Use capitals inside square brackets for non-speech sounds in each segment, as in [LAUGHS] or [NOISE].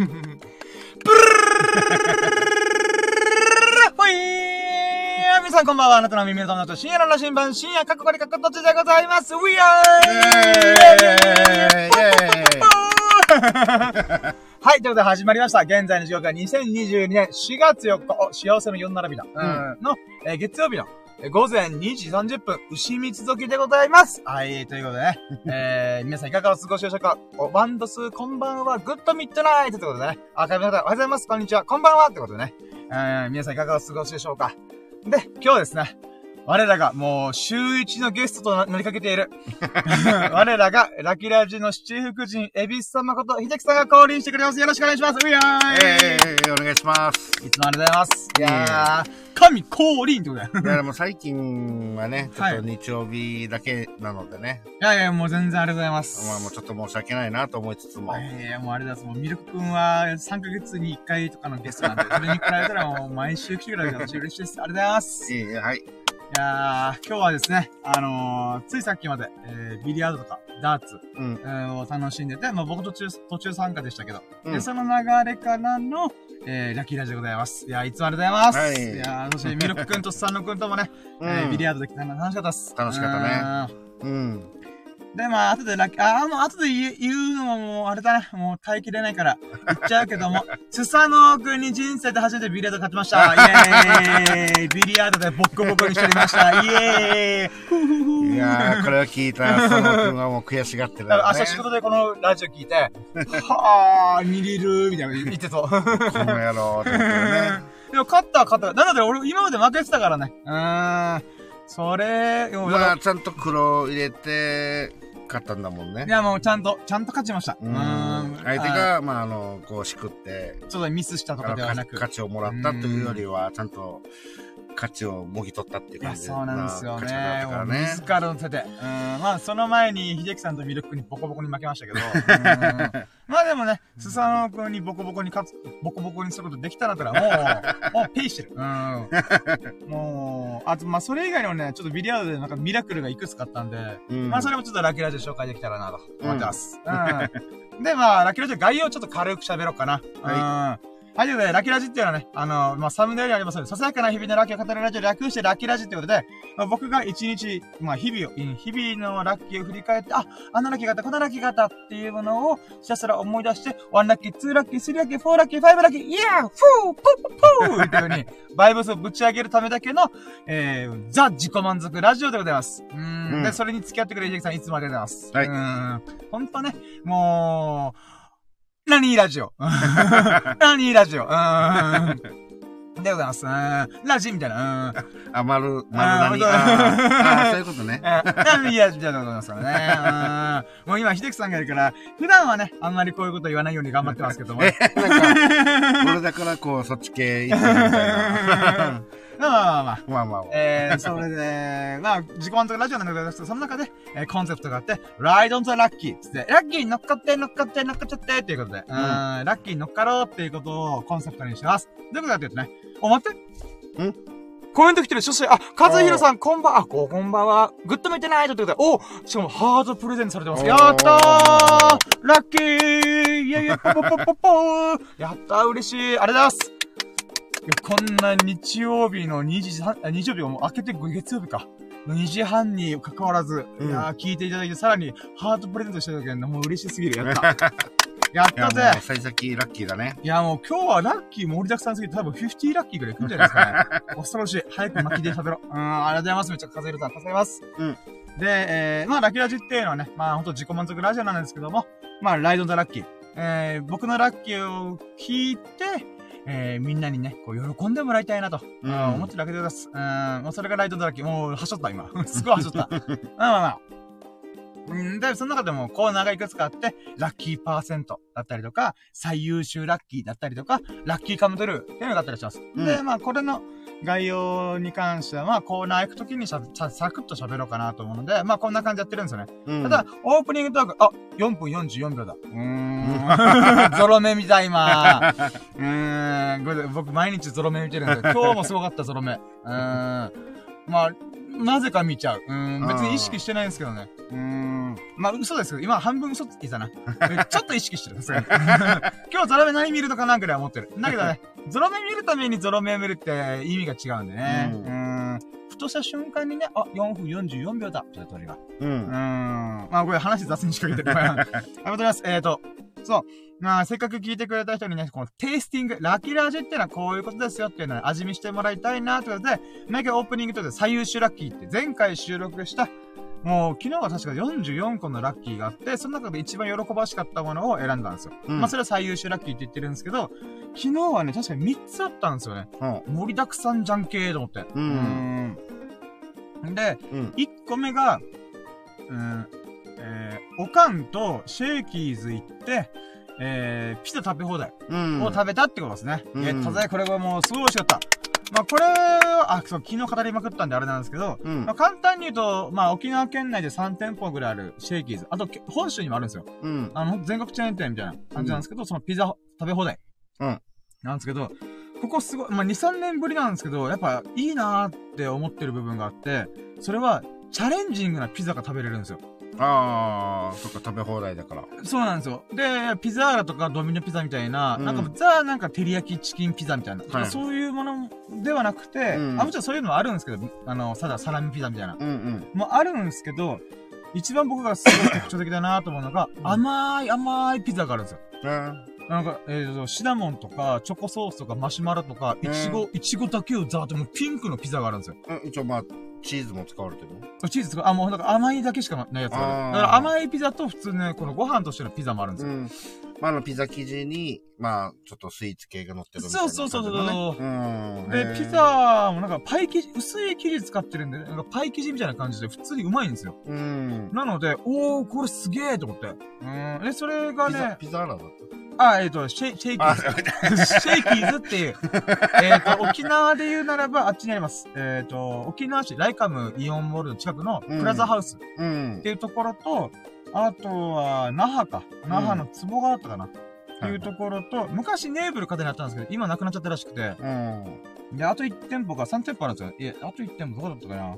[LAUGHS] 皆さんこんばんは。あなたの耳の友達深夜の羅針盤、深夜かっこかりかっこどっちでございます。We are! はい、ということで始まりました。現在の時刻は2022年4月4日、お幸せの4並びだ。うん。の、えー月曜日の、えー午前2時30分、牛蜜時でございます。はい、ということでね、[LAUGHS] えー、皆さんいかがお過ごしでしょうか？お、バンドス、こんばんは、グッドミッドナイトということでね、あ、かみの方、おはようございます、こんにちは、こんばんはってことでね、えー、皆さんいかがお過ごしでしょうか？で、今日はですね、我らがもう週一のゲストとな乗りかけている。[LAUGHS] 我らがラキラジの七福神、エビス様こと、秀樹さんが降臨してくれます。よろしくお願いします。うやーええお願いします。いつもありがとうございます。いやー、神降臨ってことだよ。いや、でも最近はね、ちょはいっと日曜日だけなのでね、いやいや、もう全然ありがとうございます。まあもうちょっと申し訳ないなと思いつつも、いやいや、もうあれだ、もうミルク君は3ヶ月に1回とかのゲストなんで、それに比べたらもう毎週来てくれるから私嬉しいです。ありがとうございます。いいいはい。やー、今日はですね、あのー、ついさっきまで、えー、ビリヤードとか、ダーツ、うんえ。ーを楽しんでて、まあ僕途中、途中参加でしたけど、で、うんその流れからの、えー、ラッキーラジオでございます。いや、いつもありがとうございます。はいいやー、そしてミルク君とスサノ君ともね、[LAUGHS] うんえー、ビリヤードできたの楽しかったです。楽しかったね。うん。で、まあ、後でラッキー、あ、もう後で言う言うのももう、あれだね。もう耐えきれないから、言っちゃうけども、[LAUGHS] スサノ君に人生で初めてビリヤード勝ちました。イエーイビリヤードでボッコボコにしておりました。イエーイいやー、これを聞いた佐野くんはもう悔しがってるね。明日仕事でこのラジオ聞いて、はぁー、見れるみたいな言ってそう。この野郎ね。[LAUGHS] でも勝ったは勝った。なので俺今まで負けてたからね。うーん。それ、まあ、ちゃんと黒入れて、勝ったんだもんねい。やもうちゃんと、ちゃんと勝ちました。ううん。相手あが、まあ、あの、こう、しくって、ちょっとミスしたとかではなく。勝ちをもらったというよりは、ちゃんと、勝ちをもぎ取ったっていう感じそうなんですよね。ね。もう自らの手で。うん。まあ、その前に、秀樹さんとミルクにボコボコに負けましたけど。うんまあでもね、スサノ君にボコボコに勝つ、ボコボコにすることできたんだったら、もう、もうペイしてる。うん。もう、あと、まあ、それ以外にもね、ちょっとビリヤードでなんかミラクルがいくつかあったんで、うんまあ、それもちょっとラッキーラジオ紹介できたらなと思ってます。うん。で、まあ、ラッキーラジオ概要をちょっと軽く喋ろうかな。はうん。はい、ということで、ラッキーラジっていうのはね、あの、まあ、サムネイルにありますので、ささやかな日々のラッキーを語るラジオ略してラッキーラジってことで、まあ、僕が一日、まあ、日々を、うん日々のラッキーを振り返って、あ、あのラッキーがあった、このラッキーがあったっていうものをひたすら思い出して、1ラッキー、2ラッキー、3ラッキー、4ラッキー、5ラッキー、イヤーフーポーポーポーっていう風に、バイブスをぶち上げるためだけの、えー、ザ自己満足ラジオでございます。うーん。うんで、それに付き合ってくれる秀樹さん、いつもありがとうございます。はいうん。ほんとね、もう、何ラジオ？[LAUGHS] 何ラジオ？うん。でございます。うん。ラジみたいな。うん。あ、丸、丸何？あーあーそういうことね。何ラジオでございますからね。うん。もう今、秀樹さんがいるから、普段はね、あんまりこういうこと言わないように頑張ってますけども。[LAUGHS] え、なんか、俺だからこう、そっち系みたいな。まあまあまあまあ。まあまあまあ。えー、それで、まあ、自己満足ラジオなんだけど、その中で、えーコンセプトがあって、 ride on to lucky つって、ラッキーに乗っかって、乗っかって、乗っかっちゃって、っていうことで、うん、ラッキーに乗っかろうっていうことをコンセプトにしてます。どういうことかっていうとね、お、待って。んコメント来てる、そして、あ、和弘さん、こんばん、あ、ここんばんは。グッド見てないということで、おしかもハートプレゼントされてます。やったーラッキーイェイイェイポポポポポーやったー嬉しいありがとうございますこんな日曜日の2時半、あ日曜日がもう明けて月曜日か。2時半に関わらず、うんいやー聞いていただいて、さらにハートプレゼントしてた時はもう嬉しすぎる。やった。[LAUGHS] やったぜもう、幸先ラッキーだね。いやもう今日はラッキー盛りだくさんすぎて多分50ラッキーぐらい来るんじゃないですかね。[LAUGHS] 恐ろしい。早く巻きで喋ろう。うん、ありがとうございます。めっちゃ数えるさん、助かります。うん。で、えー、まあラッキーラジっていうのはね、まあほんと自己満足ラジオなんですけども、まあライド・ザ・ラッキー。えー、僕のラッキーを聞いて、えー、みんなにね、こう、喜んでもらいたいなと、うんうん思ってるだけでございます。うん、もうそれがライド・ザ・ラッキー。もう、はしょった、今。[LAUGHS] すごいはしょった。まあまあまあ。うん、で、その中でもコーナーがいくつかあって、ラッキーパーセントだったりとか、最優秀ラッキーだったりとか、ラッキーカムトゥルーっていうのがあったりします。うんで、まあ、これの概要に関しては、まあ、コーナー行くときにしゃさ、サクッと喋ろうかなと思うので、まあ、こんな感じでやってるんですよね。うんただ、オープニングトーク、あ、4分44秒だ。[LAUGHS] うーん。ゾロ目見た、今。うーん。僕、毎日ゾロ目見てるんで、今日もすごかった、ゾロ目。うーん。まあ、なぜか見ちゃう。うん、別に意識してないんですけどね。うーん。まあ、嘘ですけど、今半分嘘ついたな。[LAUGHS] ちょっと意識してる。[LAUGHS] 今日ゾロ目何見るのかなぐらい思ってる。だけどね、[LAUGHS] ゾロ目見るためにゾロ目を見るって意味が違うんでね。ううんん。ふとした瞬間にね、あ、4分44秒だ。ちょっと鳥が。う。うんん。まあ、これ話雑に仕掛けてる。[LAUGHS] ありがとうございます。えーと、そう。まあ、せっかく聞いてくれた人にね、このテイスティング、ラッキーラージっていうのはこういうことですよっていうのを味見してもらいたいなということで、毎回オープニングとで最優秀ラッキーって前回収録した、もう昨日は確か44個のラッキーがあって、その中で一番喜ばしかったものを選んだんですよ。うんまあ、それは最優秀ラッキーって言ってるんですけど、昨日はね、確かに3つあったんですよね。うん。盛りだくさんじゃんけーと思って。うんうん。で、うん。1個目が、うん、えー、おかんとシェイキーズ行って、えー、ピザ食べ放題うん。を食べたってことですね。うんえー、たざこれはもうすごい美味しかった。まあ、これは、あ、そう、昨日語りまくったんであれなんですけど、うんまあ、簡単に言うと、まあ、沖縄県内で3店舗ぐらいあるシェイキーズ。あと、け本州にもあるんですよ。うん。あの、全国チェーン店みたいな感じなんですけど、そのピザ食べ放題。うん。なんですけど、ここすごい、まあ、2、3年ぶりなんですけど、やっぱいいなーって思ってる部分があって、それは、チャレンジングなピザが食べれるんですよ。ああ、そっか、食べ放題だから。そうなんですよ。で、ピザーラとかドミノピザみたいな、うんなんかザなんか照り焼きチキンピザみたいな、はいそういうものではなくて、うんあ、もちろんそういうのはあるんですけど、あの、ただサラミピザみたいな。うんうん。もあるんですけど、一番僕がすごい特徴的だなと思うのが、甘い甘いピザがあるんですよ。うん。なんか、えーと、シナモンとか、チョコソースとか、マシュマロとか、いちご、いちごだけをザーってもうピンクのピザがあるんですよ。うん一応まあ、チーズも使われてるの？チーズとか、あ、もうなんか甘いだけしかないやつがある。だから甘いピザと普通ね、このご飯としてのピザもあるんですよ。うん。まあ、あの、ピザ生地に、まあ、ちょっとスイーツ系が乗ってるみたいなそうそうそうそううん。へで、ーピザもなんかパイ生地、薄い生地使ってるんで、なんかパイ生地みたいな感じで普通にうまいんですよ。うん。なので、おー、これすげーと思って。うん。で、それがピザ、ね、ピザーラだっあ、えっ、と、シェイ、シェイキーズ。[LAUGHS] シェイキーズっていう。えっと、沖縄で言うならば、あっちにあります。えっ、と、沖縄市ライカムイオンモールの近くのプラザハウスっうんて。いうところと、あとは、那覇か。那覇の壺があったかな。っていうところと、昔ネーブル風にあったんですけど、今なくなっちゃったらしくて、うん。で、あと1店舗か、3店舗あるんですよ。いや、あと1店舗どこだったかな。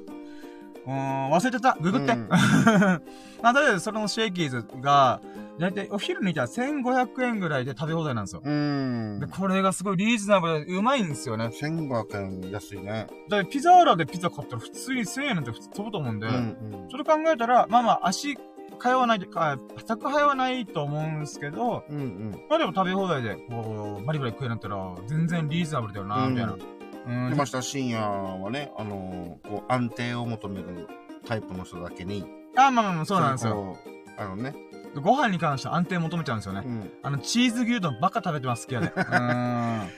うーん、忘れてた。ググって。うん [LAUGHS] まあ、とりあえず、そのシェイキーズが、だいたいお昼にいたら1500円ぐらいで食べ放題なんですよ。うんで、。これがすごいリーズナブルでうまいんですよね。1500円安いね。だピザーラでピザ買ったら普通に1000円なんて普通飛ぶと思うんで、うんそれ考えたら、まあまあ、足、通わないで、あ、宅配はないと思うんですけど、うん。うんうん。まあでも食べ放題で、こう、バリバリ食えるんだったら、全然リーズナブルだよな、みたいな。うん。で、ました深夜はね、あのー、こう、安定を求めるタイプの人だけに。あ、まあまあまあ、そうなんですよ。あのね。ご飯に関しては安定求めちゃうんですよね。うん。あの、チーズ牛丼ばっか食べてます、好きやで。うーん。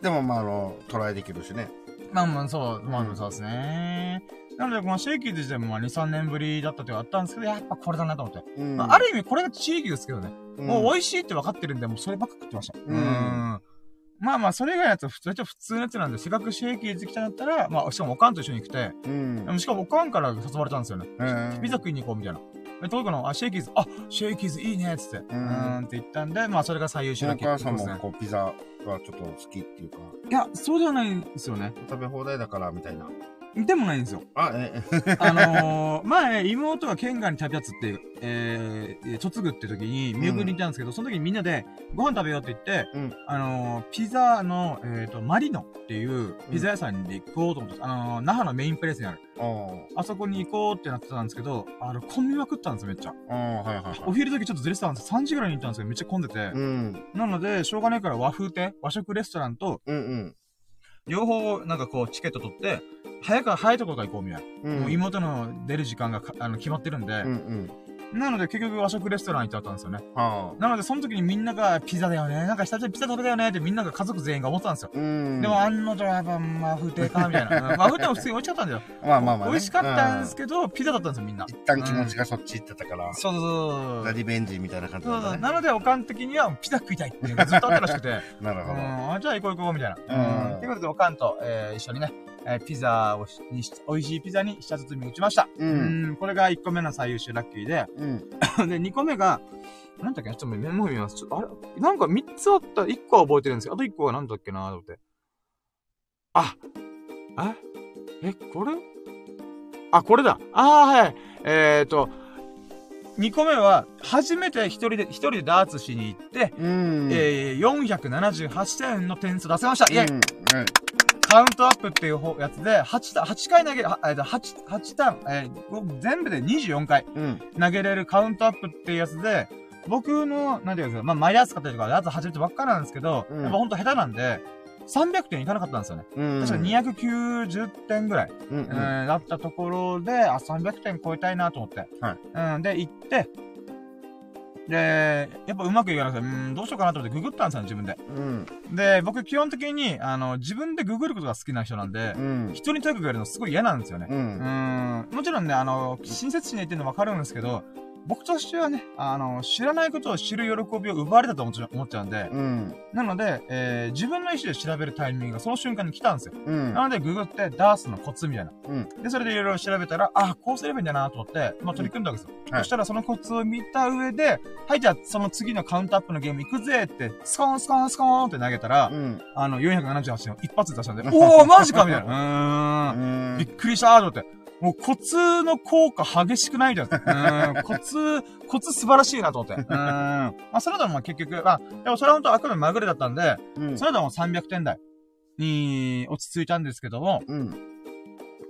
でもまあ、あの、トライできるしね。まあまあ、そう、まあそうですね。なので、このシェイキーズ自体もまあ2、3年ぶりだったっていうのがあったんですけど、やっぱこれだなと思って。うんまあ、ある意味これが地域ですけどね。もう美い。味しいって分かってるんで、もうそればっか食ってました。うんんまあまあ、それ以外のやつは普通、普通のやつなんで、せっかくシェイキーズ来たんだったら、まあ、しかもおかんと一緒に来て、うんで。もしかもおかんから誘われたんですよね。ピザ食いに行こうみたいな。で、どういうのあ、シェイキーズ、あ、シェイキーズいいねっつって。うーんって言ったんで、まあ、それが最優秀おな母さんもですね。こうピザがちょっと好きっていうか、いや、そうではないんですよね。食べ放題だからみたいな。でもないんですよ。あ、え、あのー、前、妹が県外に旅立つっていう、えー、嫁ぐって時に見送りに行ったんですけど、その時にみんなでご飯食べようって言って、うんあのー、ピザの、えっ、と、マリノっていうピザ屋さんに行こうと思って、あのー、那覇のメインプレイスにある。あそこに行こうってなってたんですけど、あの、混みまくったんですよ、めっちゃ。はいはいはい。お昼時ちょっとずれてたんです3時ぐらいに行ったんですけど、めっちゃ混んでて。うん。なので、しょうがないから和風亭、和食レストランと、うんうん。両方、なんかこう、チケット取って、早く早いところから行こうみたいな。うん。もう妹の出る時間がかあの決まってるんで、うんうん。なので結局和食レストラン行っちゃったんですよね。はあ。なのでその時にみんながピザだよね、なんか久々にピザ食べたよねってみんなが家族全員が思ってたんですよ。うん。でも案の定やっぱ和風亭かみたいな。う [LAUGHS] ん和風亭も普通に美味しかったんだよ。まあまあまあね。美味しかったんですけけど、ピザだったんですよみんな。一旦気持ちがそっち行ってたから、そうそうそうそう。リベンジみたいな感じそうそう。なので、おかん的にはピザ食いたいっていうのがずっとあったらしくて。[LAUGHS] なるほど。うん、あじゃあ行こう行こうみたいな。うんうん。ということで、おかんと、えー、一緒にね、えー、ピザをしにし、美味しいピザに舌包み打ちました。うんん。これが1個目の最優秀ラッキーで、うん。[LAUGHS] で、2個目が、なんだっけなちょっとメモ見ます。ちょっと、あれなんか3つあった、1個は覚えてるんですけど、あと1個はなんだっけなと思って。あ、ええ、これ？あ、これだ。ああ、はい。えっ、ー、と、2個目は、初めて一人で、一人でダーツしに行って、うん、えー、478点の点数出せました。イェイ、うん、カウントアップっていうやつで、8, 8回投げ、8、8ターン、えー、全部で24回投げれるカウントアップっていうやつで、僕の、なんていうんですか、まあ、マイヤースかったりとか、やつ始めてばっかなんですけど、うん、やっぱほんと下手なんで、300点いかなかったんですよね。うん、確か290点ぐらい、うんうん、えー、だったところで、あ、300点超えたいなと思って。はい。うん、で、行って、で、やっぱうまくいかなくて、うん、どうしようかなと思ってググったんですよ、自分で。うん。で、僕基本的に、あの、自分でググることが好きな人なんで、うん、人にトイックやるのすごい嫌なんですよね。うん。うんもちろんね、あの、親切心で言ってるの分かるんですけど、僕としてはね、あの、知らないことを知る喜びを奪われたと思っちゃ思っちゃうんで、うん、なので、えー、自分の意思で調べるタイミングがその瞬間に来たんですよ。うん、なので、ググって、ダースのコツみたいな。うん、で、それでいろいろ調べたら、あ、こうすればいいんだなと思って、まあ、取り組んだわけですよ。そしたら、そのコツを見た上で、はい、じゃあ、その次のカウントアップのゲーム行くぜって、スコーンスコーンスコーンって投げたら、あの、478点を一発で出したんで、[LAUGHS] おー、マジかみたいな。[LAUGHS] うーん。びっくりしたーと思って。もうコツの効果激しくないじゃん。[LAUGHS] うん。コツ、コツ素晴らしいなと思って。うん。まあ、それでもまあ結局、まあ、でもそれは本当あくまでまぐれだったんで、うん、それでも300点台に落ち着いたんですけども、うん。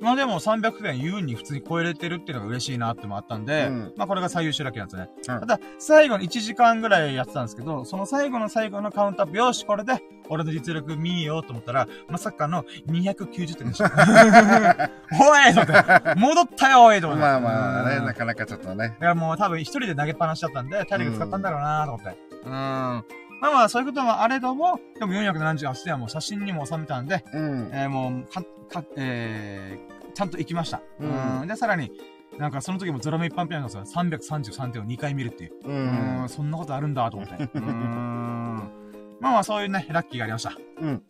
まあでも300点優に普通に超えれてるっていうのが嬉しいなってもあったんで、うん、まあこれが最優秀ラッキーなんですね。うん、ただ、最後の1時間ぐらいやってたんですけど、その最後の最後のカウントアップ、よし、これで、俺の実力見ようと思ったら、まさかの290点でした。[LAUGHS] おいと思って、戻ったよおいと思って。まあまあね、なかなかちょっとね。だからもう多分一人で投げっぱなしだったんで、体力使ったんだろうなと思って。うん。まあまあ、そういうこともあれども、でも478点はもう写真にも収めたんで、うん、えー、もう、か、か、えー、ちゃんと行きました。うん。で、さらに、なんかその時もゾロ目一般ピアノが333点を2回見るっていう。うん。んそんなことあるんだと思って。[LAUGHS] うん。まあまあそういうね、ラッキーがありました。うん。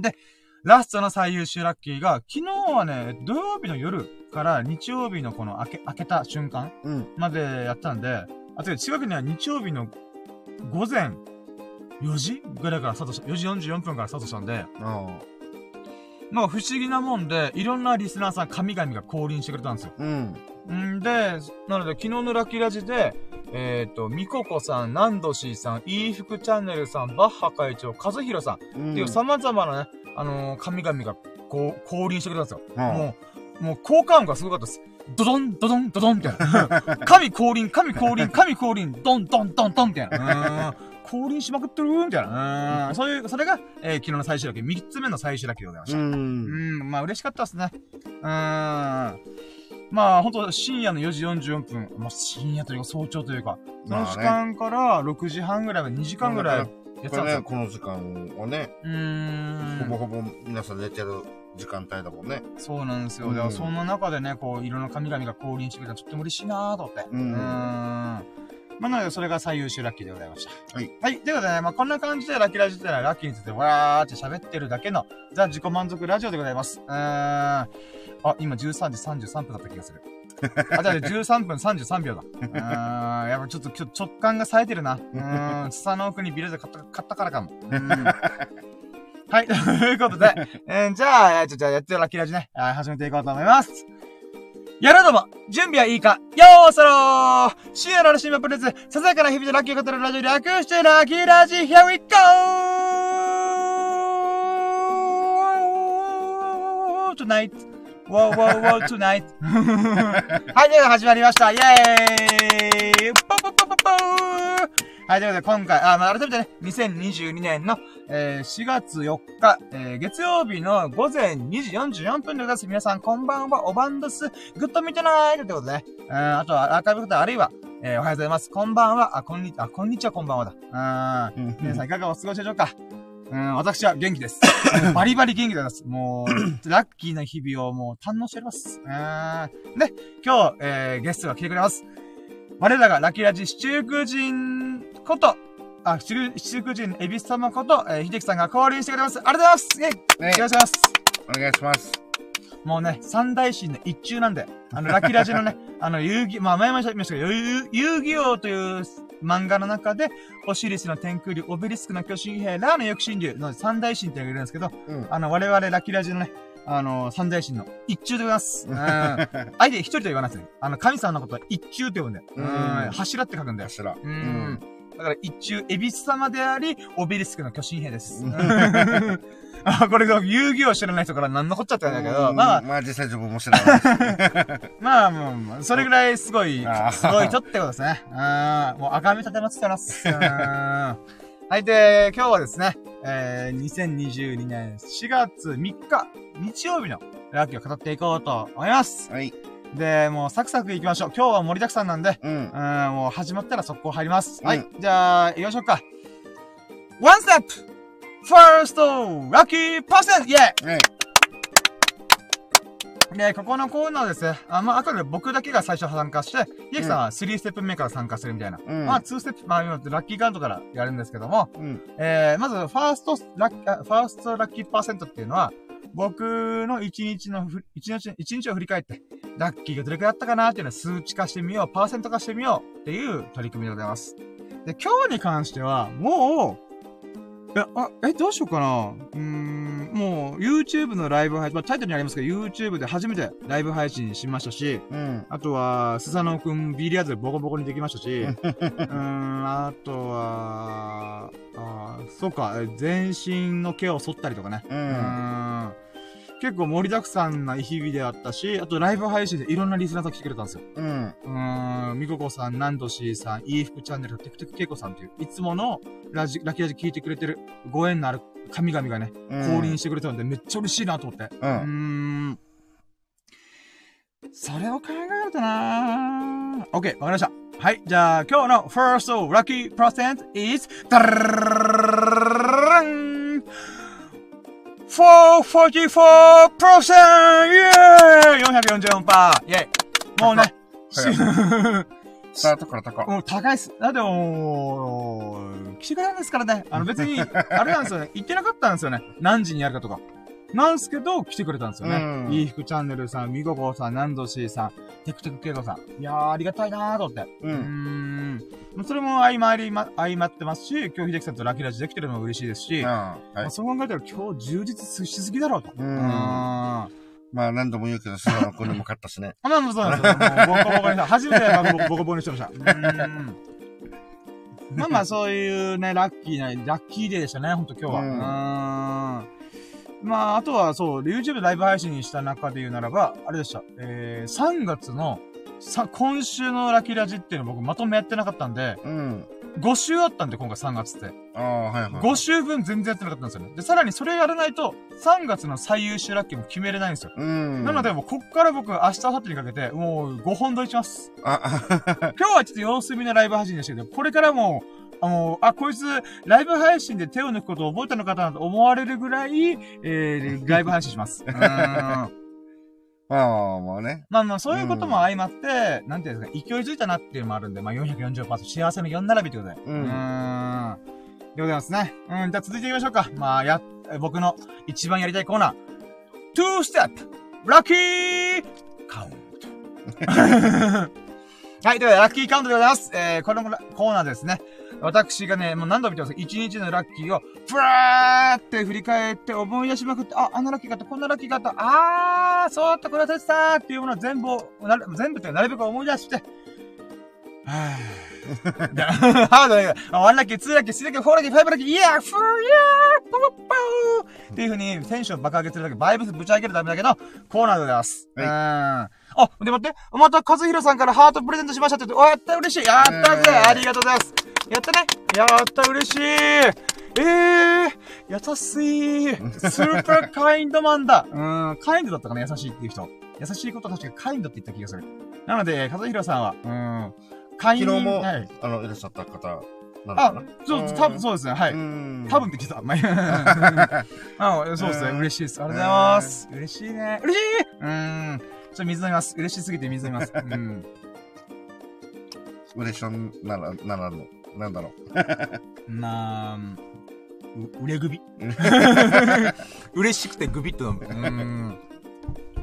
で、ラストの最優秀ラッキーが、昨日はね、土曜日の夜から日曜日のこの開け、開けた瞬間までやったんで、あ、と近くには日曜日の午前4時？ぐらいからスタートした、4時44分からスタートしたんで、まあ不思議なもんで、いろんなリスナーさん、神々が降臨してくれたんですよ。うん。んで、なので昨日のラッキーラジで、えっ、ー、と、みここさん、ナンドシーさん、イーフクチャンネルさん、バッハ会長、和弘さん、うん、っていう様々なね、あのー、神々がこう、降臨してくれたんですよ。うん、もう、もう効果音がすごかったです。ドドン、ドドン、ドドンみたいな。神降臨、神降臨、神降臨、ドン、ドン、ドン、ドンみたいな。降臨しまくってるみたいな。うん。そういう、それが、えー、昨日の最終ラッキー、三つ目の最終ラッキーでございました。うん。うん、まあ嬉しかったですね。うん。まあ、ほんと、深夜の4時44分、まあ、深夜というか早朝というか、その時間から6時半ぐらいまで2時間ぐらいやってたんですよ。この時間はね、うん。ほぼほぼ皆さん寝てる時間帯だもんね。そうなんですよ。だからそんな中でね、こう、いろんな神々が降臨してくれたらとっても嬉しいなぁと思って。うん。うんまあ、なので、それが最優秀ラッキーでございました。はい。はい。ということでね、まあ、こんな感じでラッキーラジオってのはラッキーについてわーって喋ってるだけの、ザ・自己満足ラジオでございます。うーん。あ、今13時33分だった気がする。あ、じゃあ13分33秒だ。うーん。やっぱちょっと今日直感が冴えてるな。うーん。スサの奥にビルで買った買ったからかも。うん。はい。ということで、えー、じゃあ、じゃあやってるラッキーラジね、始めていこうと思います。やろうども準備はいいかよーそろー深夜のラシマプレゼささやかな日々でラッキーを語るラジオ略してラッキーラジ Here we go! トゥナイト Wow, wow, wow, tonight. [LAUGHS] はい、では始まりました。イェーイポポポポポーはい、ということで今回、あ、まあ、改めてね、2022年の、えー、4月4日、えー、月曜日の午前2時44分でございます。皆さん、こんばんは、おばんです。グッドミトナイトということでね、えー、あとはアーカイブ方、あるいは、えー、おはようございます。こんばんは、あ、こんにちは、あ、こんにちは、こんばんはだ。うん。皆さんいかがお過ごしでしょうか？うん、私は元気です。バリバリ元気でございます。もう、[CLEARS THROAT] ラッキーな日々をもう堪能しております。うん。で、今日、えー、ゲストが来てくれます。我らがラッキーラジ七福神こと、あ、七福神エビス様こと、えー、秀樹さんが降臨してくれます。ありがとうございますイェイ、ね、お願いします。お願いします。もうね、三大神の一中なんで、あの、ラッキーラジのね、[LAUGHS] あの、遊戯、まあ、前々言いましたけど、遊戯王という漫画の中で、オシリスの天空竜、オベリスクの巨神兵、ラーの翼神竜の三大神って言われるんですけど、うん、あの、我々ラッキーラジのね、あの、三大神の一中でございます。うん。相手一人と言わないですね。あの、神様のことは一中って呼ぶんだよ。ううんん。柱って書くんだよ。頭。うーん。だから一中、エビス様であり、オベリスクの巨神兵です。うん [LAUGHS] あ、これが遊戯王知らない人から何のこっちゃってんだけど、まあ、まあ実際自分も知らないし。[LAUGHS] まあ、もうまあ、それぐらいすごいすごい人ってことですね。うん。もう赤身立てまつってます。[LAUGHS] うん。はい、で、今日はですね、えー、2022年4月3日、日曜日のラッキーを語っていこうと思います。はい。で、もうサクサク行きましょう。今日は盛りだくさんなんで、うん。うん、もう始まったら速攻入ります。うんはい。じゃあ、行きましょうか。One step! First, lucky person! イェはい。イで、ここのコーナーですね。あ、まあ、あとで僕だけが最初参加して、ヒデキさんは3ステップ目から参加するみたいな。うん。まあ、2ステップ、まあ、今、ラッキーカウントからやるんですけども、うん。えー、まず、ファーストラッキー、あファーストラッキーパーセントっていうのは、僕の一日のふ、一日、一日を振り返って、ラッキーがどれくらいあったかなっていうのを数値化してみよう、パーセント化してみようっていう取り組みでございます。で、今日に関しては、もう、え、あ、え、どうしようかなうーん、もう、YouTube のライブ配信、まあ、タイトルにありますけど、YouTube で初めてライブ配信しましたし、うん。あとは、スサノオくんビリヤードでボコボコにできましたし、[LAUGHS] うーん、あとは、あーそうか、え全身の毛を剃ったりとかね。う。うんーん。結構盛りだくさんな日々であったし、あとライブ配信でいろんなリスナーさん来てくれたんですよ。うん。うーん、みここさん、ナンドシーさん、イーフクチャンネル、テクテクケイコさんっていう、いつものラジ、ラキラジ聞いてくれてるご縁のある神々がね、降臨してくれたのでめっちゃ嬉しいなと思って。う。うんーん。それを考えるとなー OK、わかりました。はい。じゃあ、今日の first lucky percent is, ダララン 444%! イェーイ !444%! イェイもうね、スタートから高い。[LAUGHS] もう高いっす。だってもう、来てくれないんですからね。あの別に、あれなんですよね。言ってなかったんですよね。何時にやるかとか。なんすけど、来てくれたんですよね。うんいい服チャンネルさん、みごこさん、ナンドシーさん、テクテクケイコさん。いやー、ありがたいなーと思って。う。うんーん。それも相まりま、相まってますし、今日秀樹さんとラッキーラジできてるのも嬉しいですし、うん。まあはい。そう考えたら今日充実しすぎだろうと。うんんまあ何度も言うけど、スワの子にも勝ったしね。[LAUGHS] あ、まあ、そうなんですよ。ボコボコにした。初めてボコボコにしてました。[LAUGHS] うーん。まあまあ、そういうね、ラッキーな、ラッキーデーでしたね、ほんと今日は。うん。まあ、あとはそう、YouTube ライブ配信した中で言うならば、あれでした。えー、3月の、さ、今週のラッキーラジっていうの僕まとめやってなかったんで、うん。5週あったんで、今回3月って。ああ、はいはい。5週分全然やってなかったんですよね。で、さらにそれやらないと、3月の最優秀ラッキーも決めれないんですよ。うん。なので、もうこっから僕、明日、明後日にかけて、もう5本撮りします。あ、あ、今日はちょっと様子見のライブ配信でしたけど、これからも、あの、あ、こいつ、ライブ配信で手を抜くことを覚えたのかなと思われるぐらい、えー、ライブ配信します。[LAUGHS] うーん。ままあまあね。あまあ、そういうことも相まって、なんていうんですか、勢いづいたなっていうのもあるんで、まあ、440%幸せの4並びということで。うんうーん。でございますね。うん、じゃあ続いていきましょうか。まあ、や、え僕の一番やりたいコーナー。2ステップラッキーカウント。[LAUGHS] はい、では、ラッキーカウントでございます。えー、このコーナーですね。私がね、もう何度も言ってます。一日のラッキーを、ふらーって振り返って思い出しまくって、あ、あのラッキーがあった、こんなラッキーがあった、あー、そうだった、これ忘れてたーっていうものを全部を、なる全部ってなるべく思い出して、はぁ。[LAUGHS] ハードだけど、 one lucky、two lucky、three lucky、four lucky、five lucky、イヤー、フー、イヤー、ポポッポーっていう風にテンション爆上げするだけ、バイブスぶち上げるためだけのコーナーでございます。はいうん。あ、で待って、また、和弘さんからハートプレゼントしましたって言って、お、やった、嬉しいやったぜうんありがとうございますやったねやった、嬉しいえー、優しい [LAUGHS] スーパーカインドマンだうん、カインドだったかな、優しいっていう人。優しいこと確かカインドって言った気がする。なので、和弘さんは、うん、カイン昨日もはい。あの、いらっしゃった方あな、そう、多分そうですね、はい。うん多分って言ってた。ま [LAUGHS] あ、あそうですね。うん嬉しいです。ありがとうございます。嬉しいね。嬉しいうーん。ちょ水飲みます。嬉しすぎて水飲みます。[LAUGHS] うん。嬉しょんなら、ならぬ。なんだろう。まあ、う、売れ首。う [LAUGHS] ん嬉しくてグビッと飲む。うーん。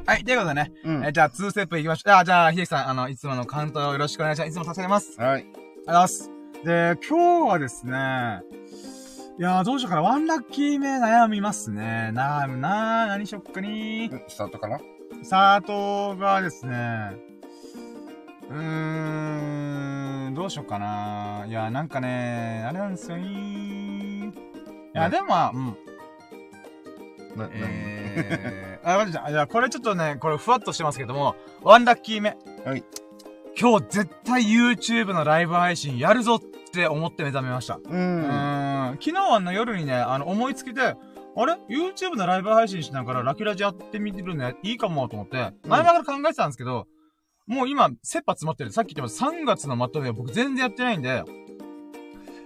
はい、ということでね。うんえじゃあ、2ステップいきましょう。あ、じゃあ、秀樹さん、あの、いつものカウントよろしくお願いします。いつも助かります。はい。ありがとうございます。で、今日はですね、いやー、どうしようかな。ワンラッキー目悩みますね。悩むなー。何しよっかにー。うんスタートかなスタートがですね、うーん、どうしようかな。いや、なんかね、あれなんですよね。いや、ねでもまあ、うん。えー、あ、待って、じゃあ、これちょっとね、これふわっとしてますけども、ワンラッキー目。はい。今日絶対 YouTube のライブ配信やるぞって思って目覚めました。う。うんーん。昨日あの夜にね、あの、思いつきで、あれ ?YouTube のライブ配信しながらラキラジやってみてるのいいかもと思って、うん前々から考えてたんですけど、もう今、切羽詰まってる。さっき言った3月のまとめは僕全然やってないんで、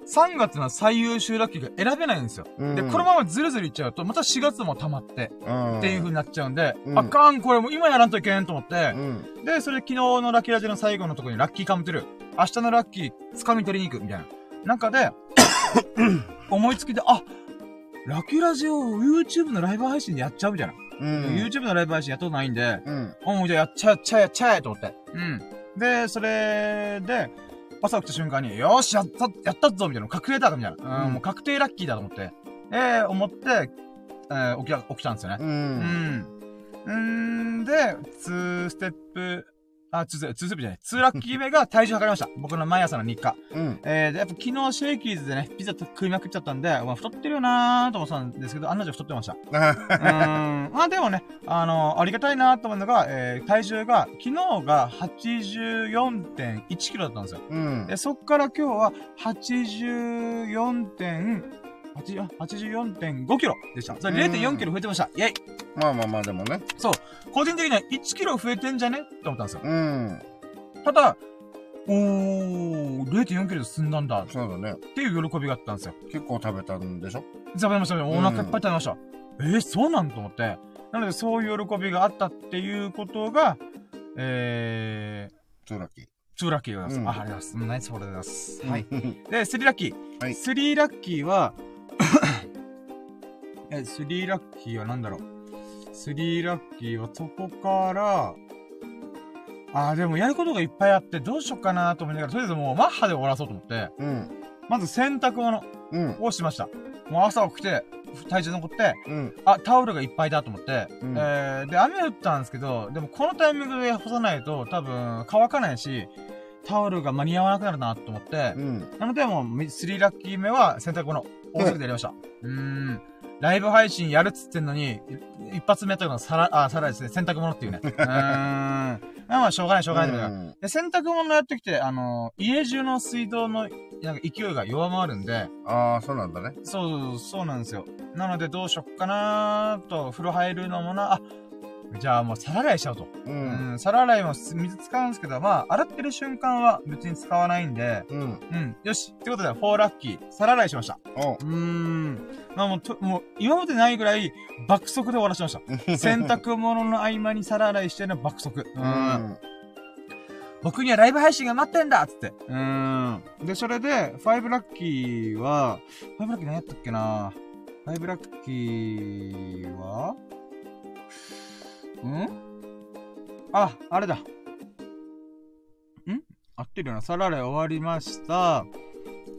3月の最優秀ラッキーが選べないんですよ。うんで、このままずるずるいっちゃうと、また4月も溜まって、うん。っていう風になっちゃうんで、うんあかん、これもう今やらんといけんと思ってう、ん。で、それで昨日のラッキーラジの最後のところにラッキーカムトゥルー。明日のラッキー、掴み取りに行く、みたいな。中で、[COUGHS] 思いつきで、あ、ラッキーラジオ YouTube のライブ配信でやっちゃうみたいな。うん。YouTube のライブ配信やったことないんで、うん。うん、じゃあやっちゃえ、やっちゃえ、やっちゃえと思って。うん。で、それで、朝起きた瞬間に、よーし、やった、やったぞみたいな。確定だみたいな。うん、うんもう確定ラッキーだと思って。えー、思って、えー、起きた、起きたんですよね。う。うんん。うんで、2ステップ、あ、2ステップ、2ステップじゃない。2ラッキー目が体重測りました。僕の毎朝の日課。うん。えー、で、やっぱ昨日シェイキーズでね、ピザ食いまくっちゃったんで、まあ太ってるよなーと思ってたんですけど、案の定太ってました。[LAUGHS] うーん。まあでもね、あのありがたいなと思うのが、えー、体重が、昨日が84.1キロだったんですよ。うん。で、そっから今日は84点、80あ84.5キロでした。それ0.4キロ増えてました。イェイまあまあまあ、でもね。個人的には1キロ増えてんじゃね？って思ったんですよ。うん。ただ、おー、0.4キロで済んだんだっそうだね。ていう喜びがあったんですよ。結構食べたんでしょ？食べましたね。お腹いっぱい食べました。えー、そうなんと思って。なので、そういう喜びがあったっていうことが、えー、ツーラッキー。ツーラッキーでございます。うんあ、ありがとうございます。ナイスフォローでございます。は。[LAUGHS] はいで、スリーラッキー。はいスリーラッキーは、[COUGHS] え、スリーラッキーは何だろう？スリーラッキーはそこから、あーでもやることがいっぱいあって、どうしよっかなと思いながら、とりあえずもうマッハで終わらそうと思って、うん。まず洗濯物うん。をしました。もう朝起きて、体重残って、うん。あ、タオルがいっぱいだと思って、うんえー、で、雨降ったんですけど、でもこのタイミングで干さないと多分乾かないし、タオルが間に合わなくなるなと思って、うん。なのでもう、3ラッキー目は洗濯物、大急ぎでやりました。うーん。ライブ配信やるっつってんのに、い一発目やったのがさら、あ、さらですね、洗濯物っていうね。うーん。[LAUGHS] まあまあ、しょうがない、しょうがないで、洗濯物やってきて、あの家中の水道の、なんか勢いが弱まるんで、ああ、そうなんだね。そう、そうなんですよ。なのでどうしよっかなーと、風呂入るのもな、あ、じゃあもう皿洗いしちゃうと。う。うんん、皿洗いも水使うんですけど、まあ、洗ってる瞬間は別に使わないんで、うん。うん、よし。ってことで、4ラッキー、皿洗いしました。おうーん。まあもうと、もう、今までないぐらい、爆速で終わらしました。[LAUGHS] 洗濯物の合間に皿洗いしての爆速。う。うんん。僕にはライブ配信が待ってんだっつって。うーん。で、それで、5ラッキーは、5ラッキー何やったっけな ?5 ラッキーはん？あ、あれだ。ん？合ってるよな。サラレ終わりました。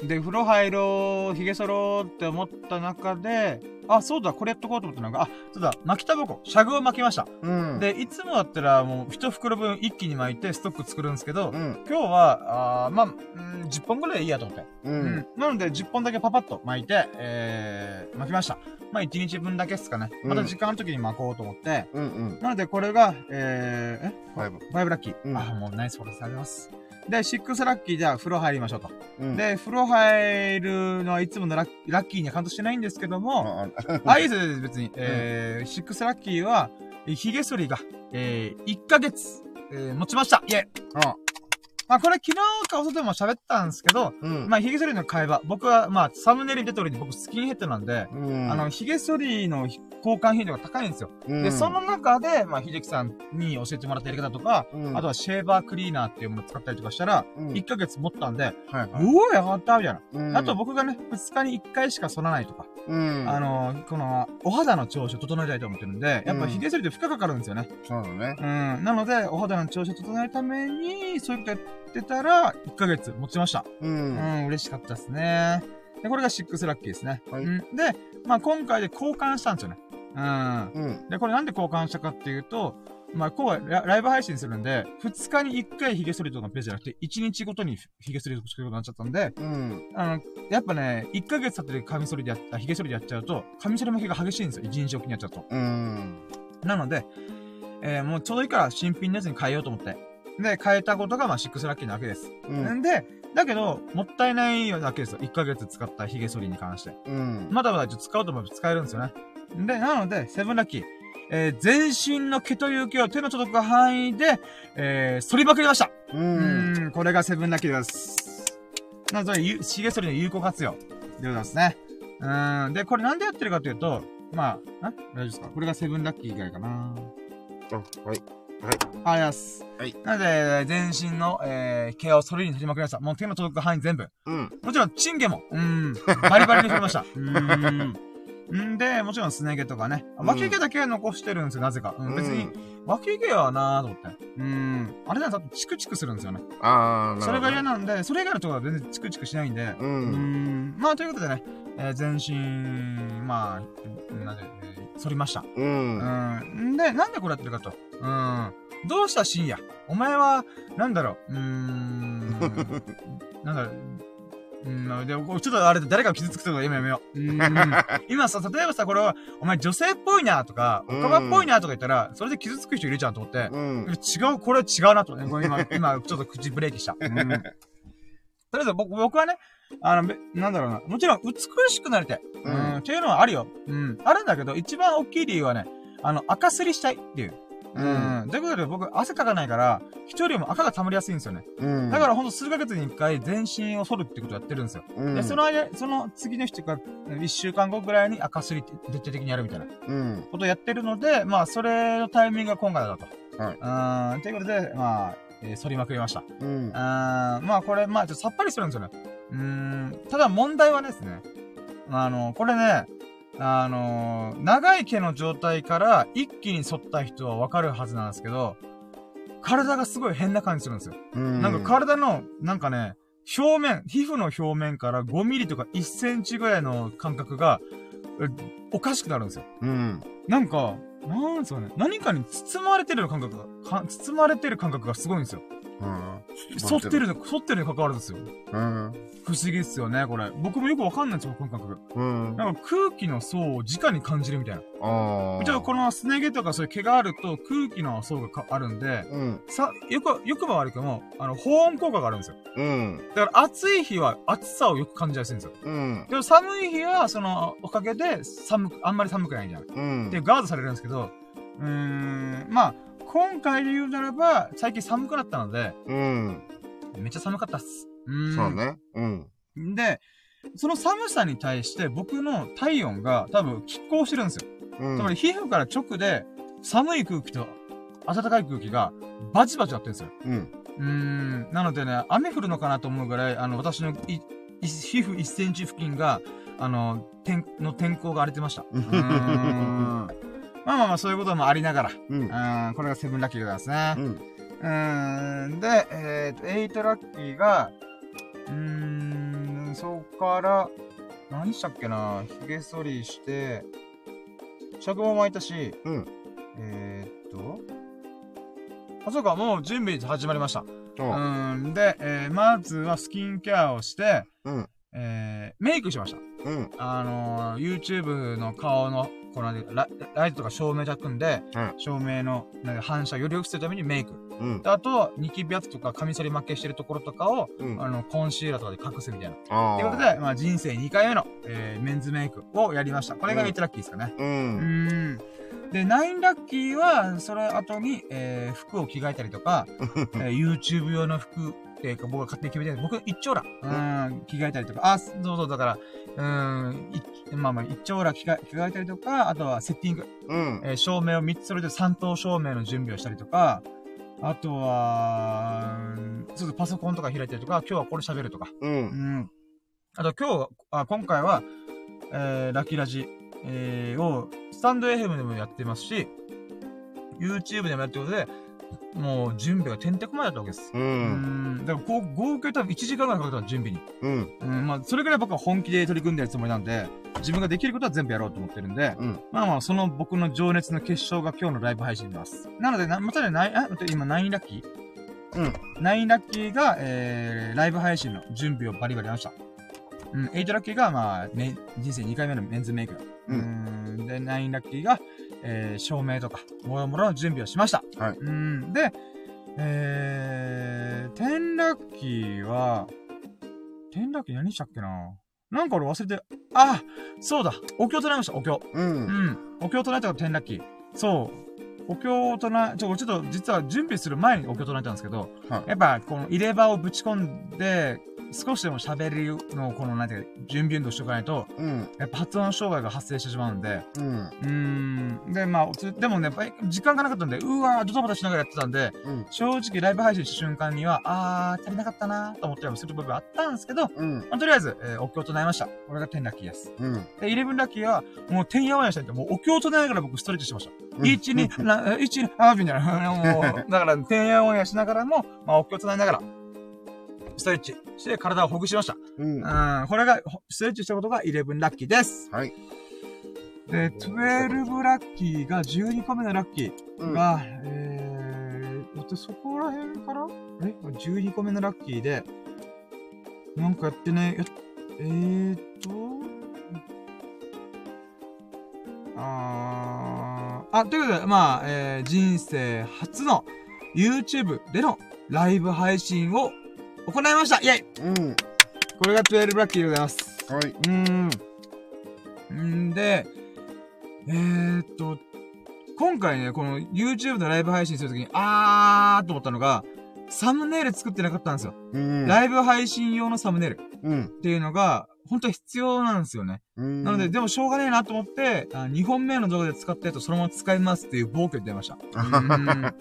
で、風呂入ろう、髭剃ろうって思った中で、あ、そうだ、これやっとこうと思ったのが、あ、そうだ、巻きタバコ、シャグを巻きました。うん。で、いつもだったらもう一袋分一気に巻いてストック作るんですけど、うん。今日は、あーまあ、うん、10本ぐらいでいいやと思って。う。うんなので、10本だけパパッと巻いて、えー、巻きました。まあ、1日分だけっすかね。うんまた時間ある時に巻こうと思って。うん。うん。なので、これが、えー、え？ファイブ。?5 ラッキー。うんあー、もうナイスフォローされます。で、6ラッキーじゃあ風呂入りましょうと。うん。で、風呂入るのはいつものラッキーにはカウントしてないんですけども、あ、あ、[LAUGHS] いいです、別に。えー、シックスラッキーは、えー髭剃りが、えー、1ヶ月、えー、持ちましたイェイあ、まあ、これ昨日かおとでも喋ったんですけど、うん。まあ、髭剃りの会話、僕は、まあ、サムネイルに出た通りに僕スキンヘッドなんで、うん。あの、髭剃りの交換頻度が高いんですよ。うん、で、その中で、まあ、秀樹さんに教えてもらったやり方とか、うん、あとはシェーバークリーナーっていうものを使ったりとかしたら、うん、1ヶ月持ったんで、はいはい。うおー、やがったみたいな。うんあと、僕がね、2日に1回しか剃らないとか、うん。あの、この、お肌の調子を整えたいと思ってるんで、やっぱ髭剃りって負荷かかるんですよね。そうだね。うん。なので、お肌の調子を整えるために、そういうことやってたら、1ヶ月持ちました。う。うんん、嬉しかったですね。で、これが6ラッキーですね。はいうんで、まあ今回で交換したんですよね。うん。うん。で、これなんで交換したかっていうと、まあ、こうラライブ配信するんで、2日に1回髭剃りとかのページじゃなくて、1日ごとに髭剃りとかすることになっちゃったんで、うん。あの、やっぱね、1ヶ月経ってカミソリでやった、髭剃りでやっちゃうと、カミソリ負けが激しいんですよ。1日おきにやっちゃうと。うん。なので、えーもうちょうどいいから新品のやつに変えようと思って。で、変えたことが、まあ、6ラッキーなわけです。うん。んで、だけど、もったいないわけですよ。1ヶ月使った髭剃りに関して。うん。まだまだちょっと使おうと思えば使えるんですよね。で、なので、セブンラッキー。えー、全身の毛という毛を手の届く範囲で、えー、剃りまくりました。う。うんん、これがセブンラッキーです。なので、ゆ髭剃りの有効活用。でございますね。うん、で、これなんでやってるかというと、まあ、あ大丈夫ですか？これがセブンラッキー以外かなあ、はい。あります。はい。なので、全身の、えー、毛を剃りに剃りまくりました。もう手の届く範囲全部。うん。もちろん、チンゲも、うん、バリバリに剃りました。うん。んで、もちろん、すね毛とかね。うん脇毛だけは残してるんですよ、なぜか。うん、別に、脇毛はなーと思って。うん。あれだと、チクチクするんですよね。ああ。それが嫌なんで、それ以外のところは全然チクチクしないんで。う。うんん。まあ、ということでね、えー全身、まあ、なんで、えー剃りました。うん。うん。で、なんでこれやってるかと。うん。どうした深夜お前は、なんだろう、うーん。なんだろう。うん、で、ちょっとあれで誰かを傷つくとかやめようやめよう。ん。今さ、例えばさ、これは、お前女性っぽいなとか、おかまっぽいなとか言ったら、それで傷つく人いるじゃんと思って、うん。違う、これは違うなとね。今、今、ちょっと口ブレーキした。うん。とりあえず、僕、僕はね、あの、べなんだろうな。もちろん、美しくなりたい。ううんん。っていうのはあるよ。うん。あるんだけど、一番大きい理由はね、あの、赤すりしたいっていう。うん。ということで、僕、汗かかないから、人よりも赤が溜まりやすいんですよね。うん。だから、ほんと数ヶ月に一回、全身を剃るってことをやってるんですよ。うん、で、その間、その次の日とか、一週間後ぐらいに赤すり徹底的にやるみたいなうん。ことをやってるので、まあ、それのタイミングが今回だと。はいうん。ということで、まあ、えー、剃りまくりました。うん。あーまあこれ、まあちょっとさっぱりするんですよね。うーん、ただ問題はですね、あの、これね、あの、長い毛の状態から一気に剃った人はわかるはずなんですけど、体がすごい変な感じするんですよ。うん。なんか体の、なんかね、表面、皮膚の表面から5ミリとか1センチぐらいの感覚が、えおかしくなるんですよ。うん。なんか、なんですかね、何かに包まれてる感覚が、か包まれてる感覚がすごいんですよ。うん。反ってるの、反ってるに関わらずですよ。うん。不思議っすよね、これ。僕もよくわかんないんですよ、この感覚。うん。なんか空気の層を直に感じるみたいな。ああ。じゃあ、このすね毛とかそういう毛があると空気の層がかあるんで、うん。さ、よく、よくば悪くも、あの、保温効果があるんですよ。うん。だから暑い日は暑さをよく感じやすいんですよ。うん。でも寒い日は、その、おかげで寒く、あんまり寒くないんじゃないうん。で、ガードされるんですけど、うーん、まあ、今回で言うならば、最近寒くなったので、うん。めっちゃ寒かったっす。うーん。そうね。うん。で、その寒さに対して僕の体温が多分拮抗してるんですよ。うん。つまり皮膚から直で寒い空気と暖かい空気がバチバチやってるんですよ。うん。うーん。なのでね、雨降るのかなと思うぐらい、あの、私のいい皮膚1センチ付近が、あの、天、の天候が荒れてました。[LAUGHS] うーん。まあまあまあ、そういうこともありながら、うん。うーん、これがセブンラッキーでございますね。うん。うーん、で、えっ、と、エイトラッキーが、うーん、そっから、何したっけな髭剃りして、尺も巻いたし、うん。えー、っと、あ、そうか、もう準備始まりました。うん、で、えー、まずはスキンケアをして、うん。えー、メイクしました。うん。あのー、YouTube の顔の、このラ、ライトとか照明で組んで、はい照明のなんか反射をより良くするためにメイク。うん。であと、ニキビ跡とかカミソリ負けしてるところとかを、うん。あの、コンシーラーとかで隠すみたいな。あということで、まあ、人生2回目の、えー、メンズメイクをやりました。これがうん8ラッキーですかね。う。うんーん。で、9ラッキーは、それ後に、えー、服を着替えたりとか、[LAUGHS] えー、YouTube 用の服っていうか、僕が勝手に決めてる僕、一丁羅。うん、着替えたりとか、あ、そうそう、だから、うーん、いまあまあ、一丁羅着替え着替えたりとか、あとはセッティング。うん。えー照明を3つそれで3等照明の準備をしたりとか、あとは、うんちょっとパソコンとか開いたりとか、今日はこれ喋るとか。う。うんん。あと今日、あ今回は、えー、ラキラジ、えー、を、スタンド FM でもやってますし、YouTube でもやってることで、もう準備がてんてこまいだったわけです。う。うんん。だからこう、合計多分1時間ぐらいかかった準備に。うん。うん、まあ、それぐらい僕は本気で取り組んでるつもりなんで、自分ができることは全部やろうと思ってるんで、うん。まあまあ、その僕の情熱の結晶が今日のライブ配信です。なので、なまたね、 nine、あ、待って今、 nine lucky？うん。 nine lucky が、えー、ライブ配信の準備をバリバリやりました。うん、 eight lucky が、まあ、メ人生2回目のメンズメイク。うんん。で、 nine lucky が、えー、照明とか、もろもろの準備をしました。はいうん。で、えー、 ten lucky は、テンラッキー何したっけな？なんか俺忘れて、あそうだお経唱えました、お経。う。うんん。お経を唱えたから天ラッキー。そう。お経を唱え、ちょ、ちょっと実は準備する前にお経を唱えたんですけど、はいやっぱこの入れ歯をぶち込んで、少しでも喋りのこのなんていうか準備運動しておかないと、うん。やっぱ発音障害が発生してしまうんで、うん。うーん。で、まあ、つでもね、やっぱり時間がなかったんで、うわー、ドタバタしながらやってたんで、うん。正直ライブ配信した瞬間には、あー、足りなかったなーと思ったりする部分あったんですけど、うん。まあ、とりあえず、えーお経を唱えました。これが天ラッキーです。うん。で、イレブンラッキーは、もう、てんやわしたいって、もう、お経を唱えながら僕ストレッチしてました。一、二、な、え一、二、あ、みたいな。[LAUGHS] もう、だから、てんやわしながらも、まあ、お経を唱えながら、ストレッチして体をほぐしました。うん。うん、これが、ほストレッチしたことがイレブンラッキーです。はい。で、12ラッキーが12個目のラッキうん。ーが、えー、えっと、そこら辺から？え ?12 個目のラッキーで、なんかやってね、やえーっと、あー、あ、ということで、まあ、えー、人生初の YouTube でのライブ配信を行いましたイェイうん。これが12ラッキーでございます。はい。うーん。んで、えー、っと、今回ね、この YouTube のライブ配信するときに、あーと思ったのが、サムネイル作ってなかったんですよ。うん。ライブ配信用のサムネイルうん。っていうのが、本当は必要なんですよね。うん。なので、でもしょうがねえなと思って、あ2本目の動画で使ったやつをそのまま使いますっていう暴挙で出ました。うん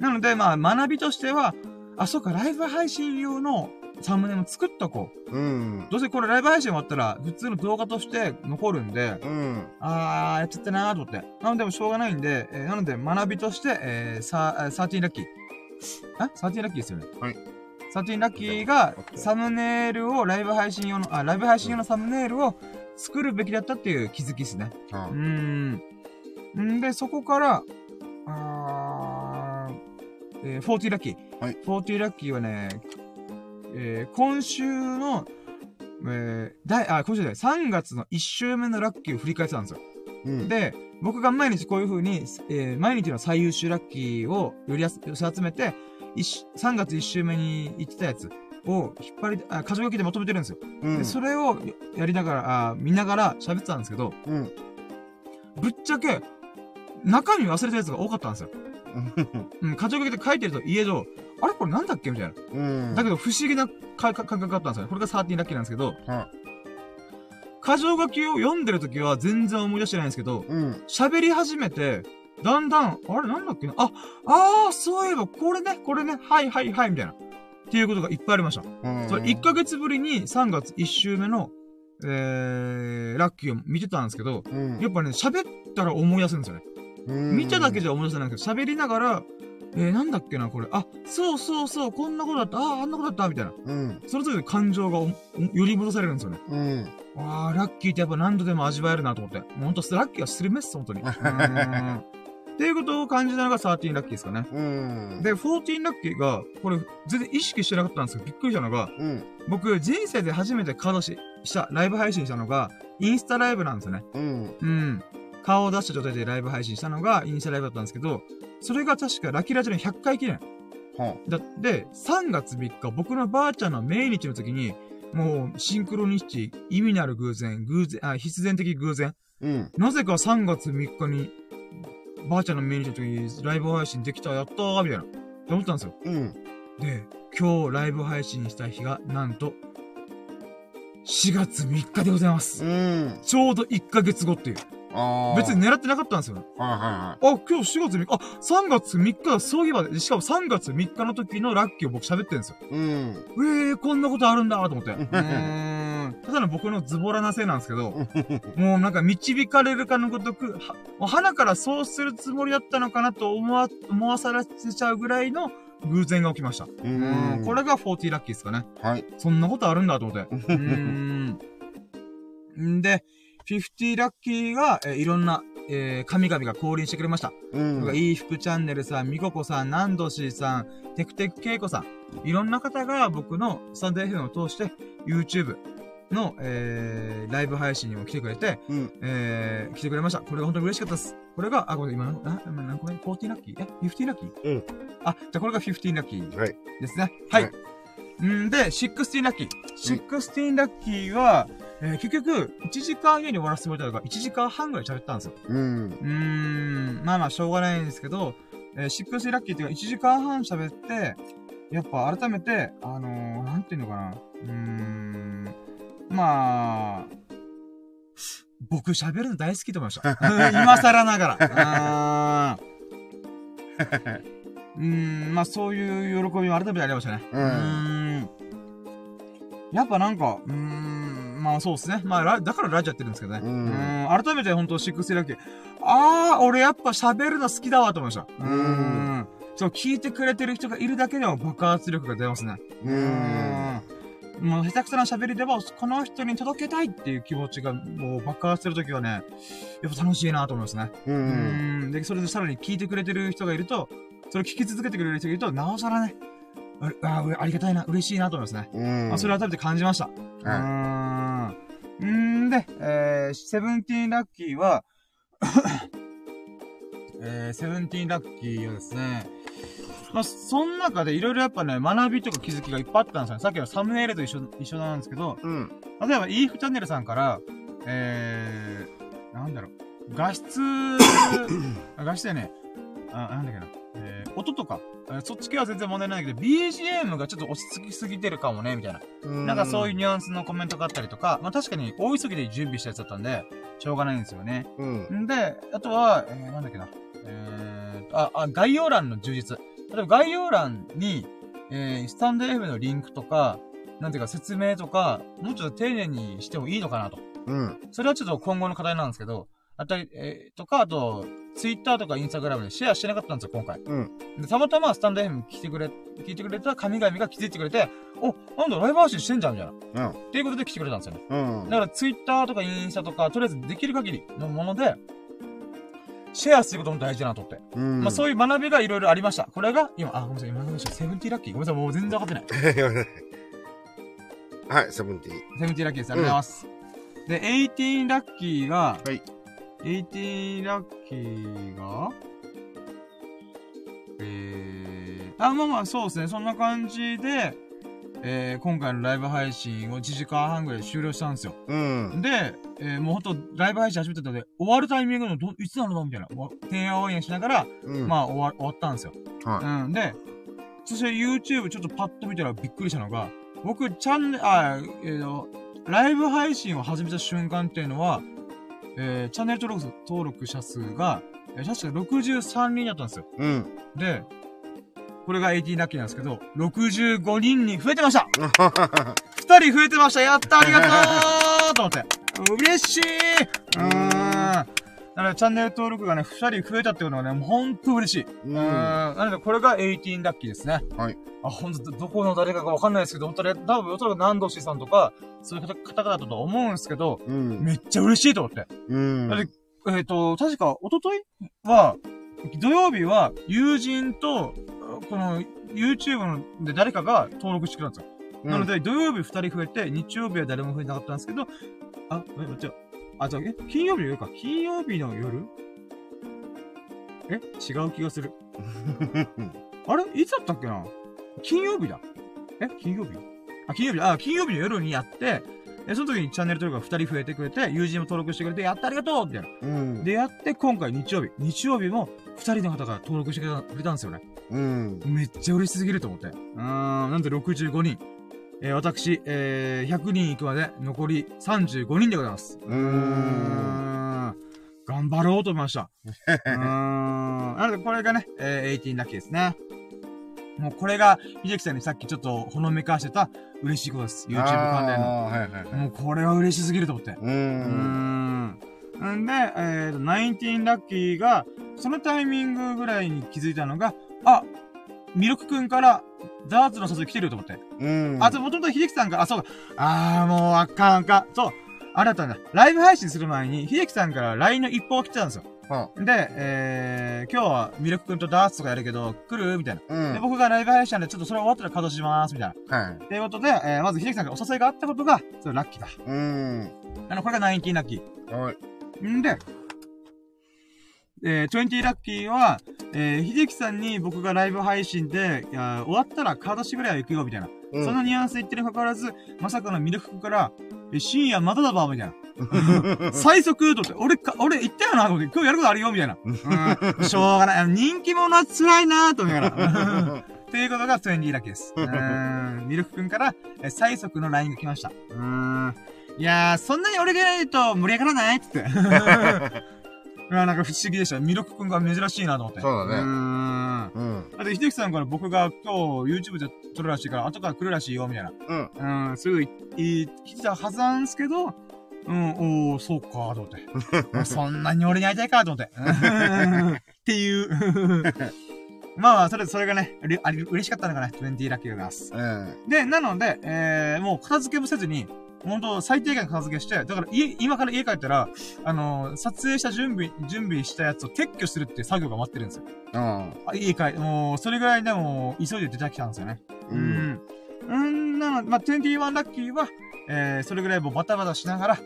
なので、まあ、学びとしては、あ、そっか、ライブ配信用のサムネも作っとこう。うん。どうせこれライブ配信終わったら、普通の動画として残るんで、うん。あー、やっちゃったなーと思って。なので、もうしょうがないんで、えーなので、学びとして、えー、さ、えー13ラッキー。あ ?13 ラッキーですよね。はい。13ラッキーが、サムネイルを、ライブ配信用の、あ、ライブ配信用のサムネイルを作るべきだったっていう気づきですね。はうーん。んで、そこから、あー、えー、40ラッキー。はい。40ラッキーはね、えー、今週の、えー、第、あ、今週で3月の1週目のラッキーを振り返ってたんですよ。うん。で、僕が毎日こういう風に、えー、毎日の最優秀ラッキーをより集めて、一3月1週目に言ってたやつを引っ張り、あ、箇条書きでまとめてるんですよ。うん。で、それをやりながら、あ見ながら喋ってたんですけど、うん。ぶっちゃけ、中身忘れたやつが多かったんですよ。うん、箇条書きで書いてると家上、あれこれなんだっけみたいな。うん。だけど不思議な感覚があったんですよ。これが13ラッキーなんですけど、は箇条書きを読んでるときは全然思い出してないんですけど、うん。喋り始めて、だんだん、あれなんだっけなあ、あー、そういえば、これね、これね、はいはいはい、みたいな。っていうことがいっぱいありました。うん。それ1ヶ月ぶりに3月1週目の、えー、ラッキーを見てたんですけど、うん。やっぱね、喋ったら思い出すんですよね。うん見ただけじゃ思い出せないけど、喋りながら、えー、なんだっけな、これ。あ、そうそうそう、こんなことだった、あー、あんなことだった、みたいな。うん。その時で感情がより戻されるんですよね。うん。あー、ラッキーってやっぱ何度でも味わえるなと思って。ほんと、ラッキーはスルメっす、ほんとに。[LAUGHS] うーんっていうことを感じたのが13ラッキーですかね。うん。で、14ラッキーが、これ、全然意識してなかったんですけど、びっくりしたのが、うん。僕、人生で初めて顔出しした、ライブ配信したのが、インスタライブなんですよね。うん。うん。顔を出した状態でライブ配信したのが、インスタライブだったんですけど、それが確かラッキーラジオの100回記念。はだって、3月3日、僕のばあちゃんの命日の時に、もう、シンクロニシティ、意味のある偶然、偶然、あ、必然的偶然。うん。なぜか3月3日に、ばあちゃんの命日の時にライブ配信できた、やったー、みたいな。って思ったんですよ。うん。で、今日ライブ配信した日が、なんと、4月3日でございます。うん。ちょうど1ヶ月後っていう。別に。狙ってなかったんですよ。はいはあ、今日4月3日、あ、3月3日だ、そういえば、しかも3月3日の時のラッキーを僕喋ってるんですよ。いはい。うん。えー、こんなことあるんだと思って。う [LAUGHS] ーん。ただの僕のズボラなせいなんですけど、もうなんか導かれるかのごとく、は、もう花からそうするつもりだったのかなと思わ、思わされちゃうぐらいの偶然が起きました。ううん、これが40ラッキーですかね。はい。そんなことあるんだと思って。[LAUGHS] うーん。んで、50ラッキーが、えーいろんな、えー神々が降臨してくれました。うん。いい服チャンネルさん、みここさん、なんどしーさん、テクテクけいこさん、いろんな方が僕のスタンド FM を通して YouTube の、えー、ライブ配信にも来てくれて、うん。えー、来てくれました。これが本当に嬉しかったです。これが、あ、これ今何、あ、今何個目 ?40 ラッキー？え ?50 ラッキー？うん。あ、じゃあこれが15ラッキーはい。ですね。はい。はいんで、16ラッキー。16ラッキーは、えー結局、1時間以内に終わらせてもらったのが、1時間半ぐらい喋ったんですよ。うん。うーん、まあまあ、しょうがないんですけど、えー、16ラッキーっていうか、1時間半喋って、やっぱ改めて、あのー、なんていうのかな。うーん、まあ、僕喋るの大好きと思いました。[LAUGHS] 今更ながら。うーん、まあそういう喜びも改めてありましたね。うんうーんやっぱなんか、うーん、まあそうですね。まあラ、だからラジオやってるんですけどね。ううんん、改めて本当シックスラッキー。あー、俺やっぱ喋るの好きだわと思いました。うーん。そう、聞いてくれてる人がいるだけでも爆発力が出ますね。う。うんもう下手くそな喋りでも、この人に届けたいっていう気持ちがもう爆発するときはね、やっぱ楽しいなと思いますね。う。うんん。で、それでさらに聞いてくれてる人がいると、それを聞き続けてくれる人がいると、なおさらね、あれありがたいな、嬉しいなと思いますね。うん。まあ、それを改めて感じました。うーん。んで、えー、セブンティーンラッキーは、[COUGHS] えー、セブンティーンラッキーはですね、まあ、その中でいろいろやっぱね、学びとか気づきがいっぱいあったんですよね。さっきのサムネイルと一緒、一緒なんですけど、うん。例えば、イーフチャンネルさんから、えー、なんだろう、画質、[COUGHS] あ画質だよね。あ、なんだっけな。えー、音とか、えーそっち系は全然問題ないけど、BGM がちょっと落ち着きすぎてるかもね、みたいな。なんかそういうニュアンスのコメントがあったりとか、まあ確かに大急ぎで準備したやつだったんで、しょうがないんですよね。うん。んで、あとは、えー、なんだっけな。えーと、あ、あ、概要欄の充実。例えば概要欄に、えー、スタンド F のリンクとか、なんていうか説明とか、もうちょっと丁寧にしてもいいのかなと。うん。それはちょっと今後の課題なんですけど、あたり、えー、とか、あと、ツイッターとかインスタグラムでシェアしてなかったんですよ、今回。うん。で、たまたまスタンド FM 来てくれ、聞いてくれた神々が気づいてくれて、お、なんだ、ライブ配信してんじゃん、みたいな。うん。っていうことで来てくれたんですよね。うん。だからツイッターとかインスタとか、とりあえずできる限りのもので、シェアすることも大事だなと思って。うん。まあそういう学びがいろいろありました。これが、今、あ、ごめんなさい、今ごめんなさい、セブンティーラッキーごめんなさい、もう全然わかってない。[LAUGHS] はい、セブンティー。セブンティーラッキーです。ありがとうございます。で、エイティーンラッキーが、はい。エイティーンラッキーが、えー、あ、まあまあ、そうですね。そんな感じで、えー、今回のライブ配信を1時間半ぐらい終了したんですよ。うん。で、えー、もうほんと、ライブ配信始めてたので、終わるタイミングのど、いつなの？だみたいな、わてんやわんやしながら、うん。まあ終わ、終わったんですよ。はうん。で、そして YouTube ちょっとパッと見たらびっくりしたのが、僕、チャンネル、あ、えーと、ライブ配信を始めた瞬間っていうのは、えー、チャンネル登録登録者数が、えー、確か63人だったんですよ。い。うん。で、これが18ラッキーなんですけど、65人に増えてました [LAUGHS] !2 人増えてましたやったありがとうと思って。嬉しいうーん。なので、チャンネル登録がね、2人増えたっていうのはね、もうほんと嬉しい。ううんん。なので、これが18ラッキーですね。はい。あ、ほんと、どどこの誰かがわかんないですけど、本当に、多分、おそらく南しさんとか、そういう方方々だと思うんですけど、うん。めっちゃ嬉しいと思って。うん。だってえっ、と、確か、一昨日は、土曜日は、友人と、この、YouTube ので誰かが登録してくれたんですよ。なので、土曜日二人増えて、日曜日は誰も増えなかったんですけど、あ、え、じゃあ、あ、じゃあ、え、金曜日の夜か。金曜日の夜？え違う気がする。[LAUGHS] あれ？いつだったっけな？金曜日だ。え金曜日？あ、金曜日だ。あ、金曜日の夜にやって、え、その時にチャンネル登録が2人増えてくれて、友人も登録してくれて、やったありがとうみたいな。うん。で、やって、今回日曜日。日曜日も2人の方が登録してくれたんですよね。うん。めっちゃ嬉しすぎると思って。うーん、なんで65人。えー私、えー、100人行くまで残り35人でございます。うーん。頑張ろうと思いました。うーん。なので、これがね、えー、18ラッキーですね。もうこれが、秀樹さんにさっきちょっとほのめかしてた嬉しいことです。YouTube 関連の。はいはいはい。もうこれは嬉しすぎると思って。う。うんーん。んで、えーと、19ラッキーが、そのタイミングぐらいに気づいたのが、あ、ミルクくんから、ダーツの誘い来てるよと思って。うん。あ、と、もともと秀樹さんから、あ、そうか。あー、もう、あかんあかん。そう。あれだったんだ。ライブ配信する前に、秀樹さんから LINE の一報が来てたんですよ。はで、えー、今日はミルクくんとダーツとかやるけど、来る？みたいな。うん。で、僕がライブ配信なんで、ちょっとそれ終わったら稼働します、みたいな。はい。ということで、えー、まず秀樹さんからお誘いがあったことが、それラッキーだ。うん。あの、これが19ラッキー。はい。んで、えー、20ラッキーは、えー、秀樹さんに僕がライブ配信で、いや、終わったらカードしぐらいは行くよ、みたいな。うんそのニュアンス言ってるにもかかわらず、まさかのミルクから、え、深夜まだだば、みたいな。[LAUGHS] 最速と思って、俺か、俺言ったよな、と思って、今日やることあるよ、みたいな。うん、しょうがない。人気者は辛いなと思いながら。[LAUGHS] っていうことが20ラッキーです。うーん、ミルクくんから、え、最速の LINE が来ました。うーん。いやー、そんなに俺がいると盛り上がらないって。[LAUGHS] いや、なんか不思議でした。ミルクくんが珍しいなと思って。そうだねうーん。うん。だって、秀樹さんから僕が今日 YouTube で撮るらしいから、後から来るらしいよ、みたいな。うん。うん、すぐい、い、たはずなんですけど、うん、おー、そうか、と思って。[LAUGHS] そんなに俺に会いたいか、と思って。うんっていう。[LAUGHS] まあまあ、それ、それがね、うれあれ嬉しかったのかな、20ラッキーでございます。うん。で、なので、えー、もう片付けもせずに、本当最低限片付けして、だから家、今から家帰ったら、あのー撮影した準備、準備したやつを撤去するって作業が待ってるんですよ。うん。あ家帰、もう、それぐらいでも、急いで出てきたんですよね。う。うんん。うん、なので、まあ、21ラッキーは、えー、それぐらいもうバタバタしながら、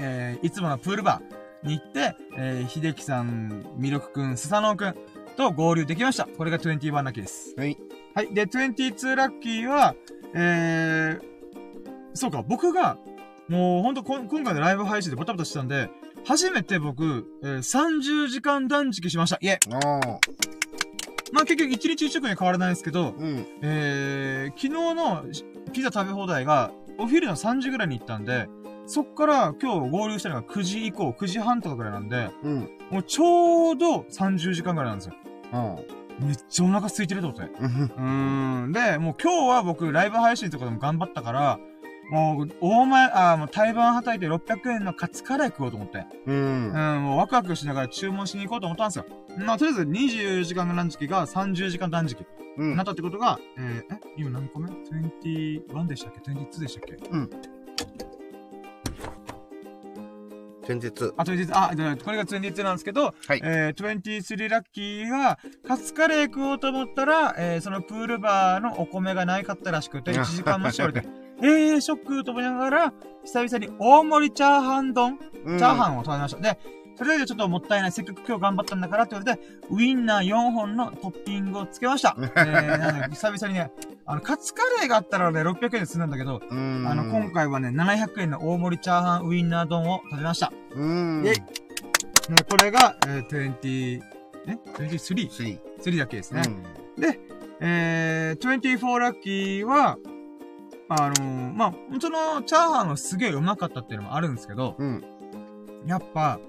えー、いつものプールバーに行って、えー、秀樹さん、ミルクくん、スサノオくんと合流できました。これが21ラッキーです。はい。はい。で、22ラッキーは、えー、そうか、僕が、もうほんと今回のライブ配信でバタバタしてたんで、初めて僕、えー、30時間断食しました。いえ。おー。まあ結局1日1食には変わらないんですけど、うん。えー、昨日のピザ食べ放題が、お昼の3時ぐらいに行ったんで、そっから今日合流したのが9時以降、9時半とかぐらいなんで、うん。もうちょうど30時間ぐらいなんですよ。うん。めっちゃお腹空いてると思って。うん。で、もう今日は僕ライブ配信とかでも頑張ったから、もう、大前、あーもう台湾はたいて600円のカツカレー食おうと思って。ううん、ん。もうワクワクしながら注文しに行こうと思ったんですよ。まあ、とりあえず24時間断食が30時間断食。うんなったってことが、えー、え今何個目 ?21 でしたっけ ?22 でしたっけ？先日。あ、22、あ、でこれが22なんですけど、はいえー、23ラッキーが、カツカレー食おうと思ったら、えー、そのプールバーのお米がないかったらしくて、1時間待ち言われて、[LAUGHS] えー、ショックと思いながら、久々に大盛りチャーハン丼、チャチャーハンを食べました。で、それでちょっともったいない。せっかく今日頑張ったんだからって言われて、ウインナー4本のトッピングをつけました。えー、なので久々にね、あの、カツカレーがあったらね、600円で済んだんだけど、うん。あの、今回はね、700円の大盛りチャーハンウインナー丼を食べました。うん。イェイねこれが、えー、20、え ?23?3 スリだけですね。ー。で、えー、24ラッキーは、あのー、まあ、その、チャーハンがすげえうまかったっていうのもあるんですけど、うん。やっぱ、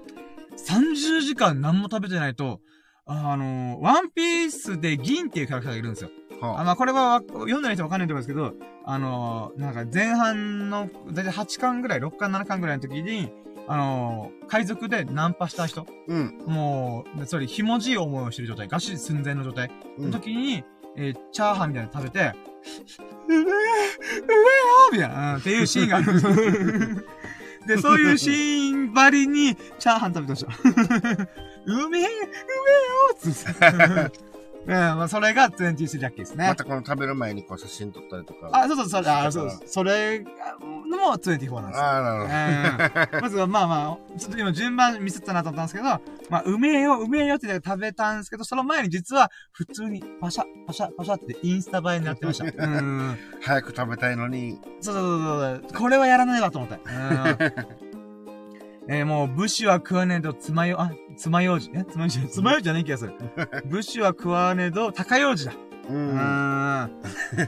30時間何も食べてないと、あのー、ワンピースで銀っていうキャラクターがいるんですよ。あ、はまあ、これはわ読んだ人わかんないと思うんですけど、あのー、なんか前半の、だいたい8巻ぐらい、6巻7巻ぐらいの時に、あのー、海賊でナンパした人、うん。もう、それ、ひもじい思いをしてる状態、餓死寸前の状態うんの時に、えーチャーハンみたいなの食べて、うめえ、うめえよみたいな、うんっていうシーンがある。[LAUGHS] で、そういうシーンばりに、チャーハン食べてました。うめえ、うめえよつって。うん、まあ、それが23ラッキーですね。またこの食べる前にこう写真撮ったりとか。あ、そうそう、それ、あ、そうそう、それのも24なんですよ。あー、なるほど。うんまずは、まあまあ、ちょっと今順番ミスったなと思ったんですけど、まあ、うめえよ、うめえよって言って食べたんですけど、その前に実は、普通にパシャ、パシャ、パシャってインスタ映えになってました。うん。早く食べたいのに。そうそうそうそう、これはやらないわと思って。うん。えーもう、武士は食わねえと、つまよ、あ、つまようじ。えつまようじ、つまようじじゃねえ気がする。[LAUGHS] 武士は食わねえと、高ようじだ。う。うんーん。う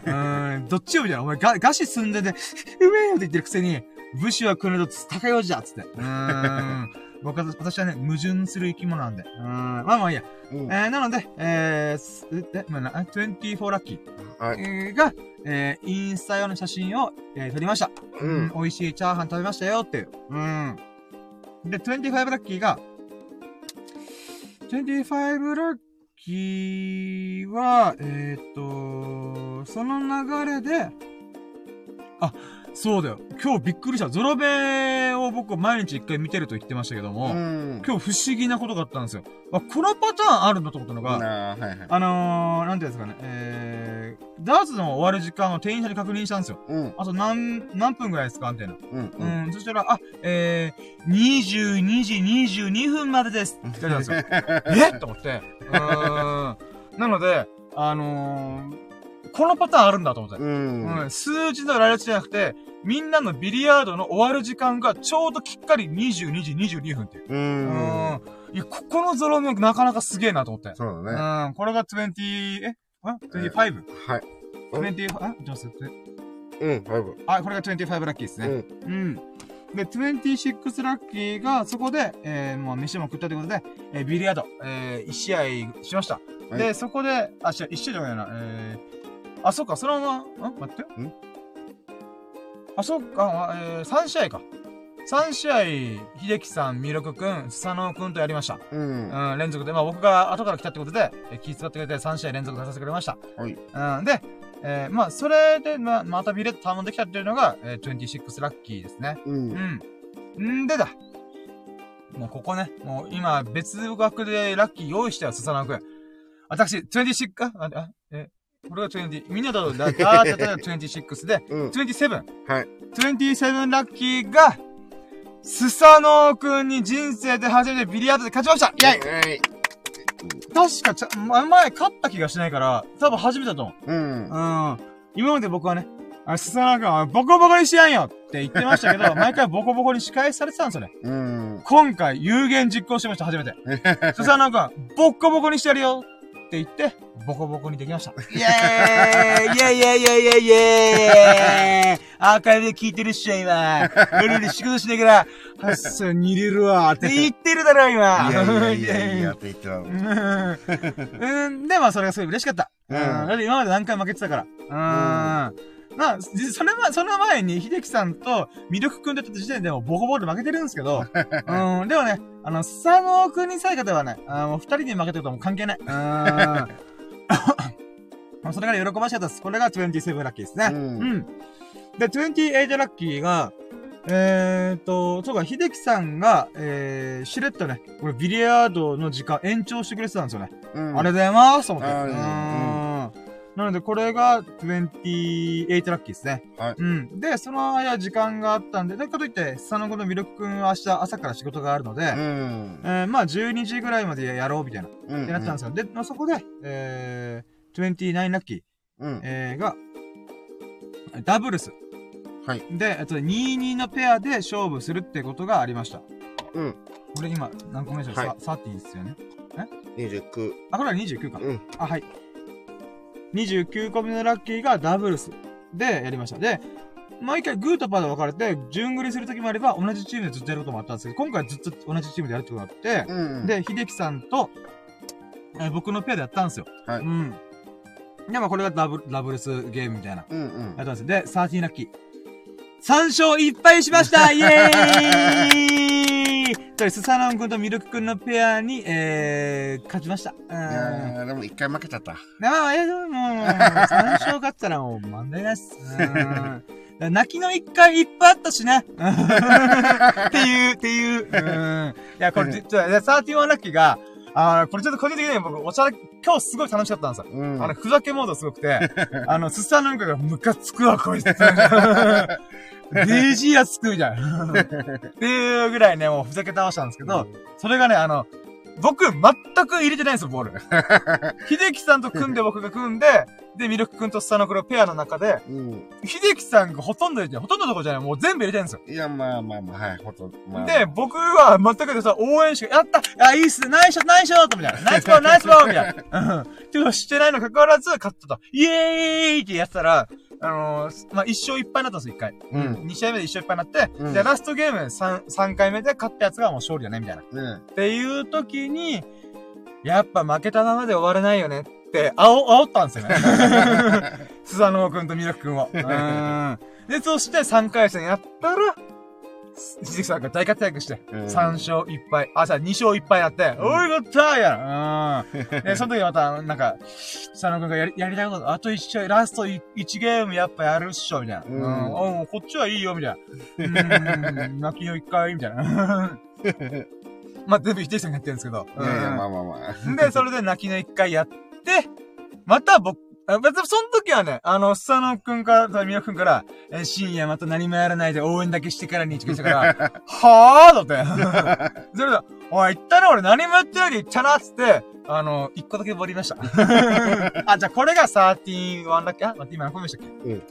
ーん。どっちよみた？いな。お前、が、餓死寸前で、[LAUGHS] うめえよって言ってるくせに、武士は来ると高いよじだっつって。うーん。[LAUGHS] 僕は、私はね、矛盾する生き物なんで。うん。まあまあいいや。うんえー、なので、えーす、え、まあな、24ラッキー、はい。えーが、えー、インスタ用の写真を、えー撮りました。ううんん。美味しいチャーハン食べましたよっていう。うん。で、25ラッキーが、25ラッキーは、えー、っと、その流れで、あ、そうだよ。今日びっくりした。ゾロベを僕毎日一回見てると言ってましたけども、うん。今日不思議なことがあったんですよ。あ、このパターンあるんだと思ったのが、なあ、はいはい。あのー、なんていうんですかね、えー、ダーツの終わる時間を店員さんに確認したんですよ。うん。あと何、何分ぐらいですかみたいな。うん。ううん。ん、そしたら、あ、えー、22時22分までですって言ってたんですよ。[LAUGHS] え？と思って。うーん。なので、あのー、このパターンあるんだと思って。うん。うん、数字の羅列じゃなくて、みんなのビリヤードの終わる時間がちょうどきっかり22時22分っていう。う。うんん。いや、ここのゾロ目なかなかすげえなと思って。そうだね。うん。これが20、え？あ ?25? はい。20、あ？じゃあ、それうん、ファイブ。あ、これが25ラッキーですね。うん。うん。で、26ラッキーが、そこで、えー、もう飯も食ったということで、えー、ビリヤード、えー、1試合しました。はいで、そこで、あ、違う、1試合じゃないな、えー、あ、そっか、そのまま、ん？待って。ん？あ、そっか、あえー、3試合か。3試合、秀樹さん、弥勒くん、佐野くんとやりました。うん。うん、連続で、まあ僕が後から来たってことで、えー気遣ってくれて3試合連続出させてくれました。はい。うん、で、えー、まあ、それで、まあ、またビレット頼んできたっていうのが、えー、26ラッキーですね。うん。うん。んでだ。もうここね、もう今別枠でラッキー用意したよ、スサナくん。私、26か？あ、あ、え、これが20、みんなとだ、[LAUGHS] だーってたのが26で、うん。27。はい。27ラッキーが、スサノーくんに人生で初めてビリヤードで勝ちましたイェイはい。確かちゃ、ま前勝った気がしないから、多分初めてだと思う。うん。うん。今まで僕はね、あ、スサナ君はボコボコにしやんよって言ってましたけど、[LAUGHS] 毎回ボコボコに仕返されてたんですよね。うん。今回有言実行しました、初めて。[LAUGHS] スサナ君、ボッコボコにしてやるよって言って、ボコボコにできました。イエーイイェイイェイイェイイェイイェーイアーカイブで聞いてるっしょ、今。夜に仕事しながら、はっさに入れるわって言ってるだろ、今。いやいやいやいやって言ってたの。うん。うん。で、まあ、それがすごい嬉しかった。うん。うんだって今まで何回負けてたから。うん。まあ、実それは、その前に、秀樹さんと、魅力くんでった時点でもボコボコで負けてるんですけど、[LAUGHS] うん。でもね、あの、佐野くんにさえ勝てばね、あの、二人に負けてるともう関係ない。[LAUGHS] うん。[LAUGHS] まあ、それから喜ばしかったです。これが27ラッキーですね。うんうん。で、28ラッキーが、えーっと、そうか、秀樹さんが、えー、しれっとね、これビリヤードの時間延長してくれてたんですよね。うん。ありがとうございますと思って。うんなので、これが28ラッキーですね。はいうん。で、その間時間があったんで、だからといって、佐野くんの魅力くんは明日朝から仕事があるので、うん。えー、まあ12時ぐらいまでやろうみたいな、っうん。てなってたんですよ。で、まあ、そこで、えー、29ラッキー、うん。えー、が、ダブルス。はい。で、えっと、22のペアで勝負するってことがありました。うん。これ今、何個目でしょう、はいさ ?30 ですよね。29。あ、これは29か。うん。あ、はい。29個目のラッキーがダブルスでやりました。で、毎回グーとパーで分かれて、順繰りするときもあれば、同じチームでずっとやることもあったんですけど、今回ずっと同じチームでやるってことがあって、うん。、で、秀樹さんと、えー僕のペアでやったんですよ。はいうん。で、まあこれがダブル、ダブルスゲームみたいな。うんうんやっ。たんですよ。で、13ラッキー。3勝1敗しましたイエーイと、スサノン君とミルク君のペアに、えー、勝ちました。うん。でも一回負けちゃった。まあ、え、でも、もう、3勝勝ったらもう問題なす。うん。[LAUGHS] 泣きの一回いっぱいあったしね。っていう、っていう。うん。いや、これ、ちょっと、31ラッキーが、あーこれちょっと個人的に僕、お茶で、今日すごい楽しかったんですよ。うん。あの、ふざけモードすごくて、あの、スッサーなんかがムカつくわ、こいつ。[LAUGHS] デージーやつくみたいな。っていうぐらいね、もうふざけ倒したんですけど、それがね、あの、僕、全く入れてないんですよ、ボール。[LAUGHS] 秀樹さんと組んで僕が組んで、で、ミルク君とスサノクロペアの中で、うん。秀樹さんがほとんど入れて。ほとんどどころじゃない。もう全部入れてるんですよ。いや、まあまあまあ、はい、ほとんど。まあ、で、僕は全くでさ、応援しか、やったあ、いいっすナイスショットナイスショットみたいな。ナイスボールナイスボールみたいな。うん。っていうのをしてないのかかわらず、勝ったと。イエーイってやってたら、あのー、まあ、一勝一敗になったんですよ、一回。うん二試合目で一勝一敗になって、うんで、ラストゲーム三、三回目で勝ったやつがもう勝利だね、みたいな。うん。っていう時に、やっぱ負けたままで終われないよねって、あお、煽ったんですよね。スサノオくんとミルクくんを。[LAUGHS] うん。で、そして3回戦やったら、ひじきさんが大活躍して、3勝1敗、あ、さ、2勝1敗になって、おい、ゴッターやうん。で、その時また、なんか、スサノオくんがやりやりたいこと、あと1試合、ラスト1ゲームやっぱやるっしょ、みたいな。うんうん。こっちはいいよ、みたいな。うん。泣きの1回、みたいな。まあ、全部否定さんがやってるんですけど。いやいや、うんまあまあまあ。で、それで泣きの一回やって、また僕、別にその時はね、あの、スサノくんから、ミノくんから、えー深夜また何もやらないで応援だけしてからにってから、[LAUGHS] はぁーだって。[LAUGHS] それで、おい、言ったな、俺何もやってないで言ったな、つって、あの、一個だけボリりました。[LAUGHS] あ、じゃあこれが31だっけ？あ、待って、今何個目でしたっけ？うん。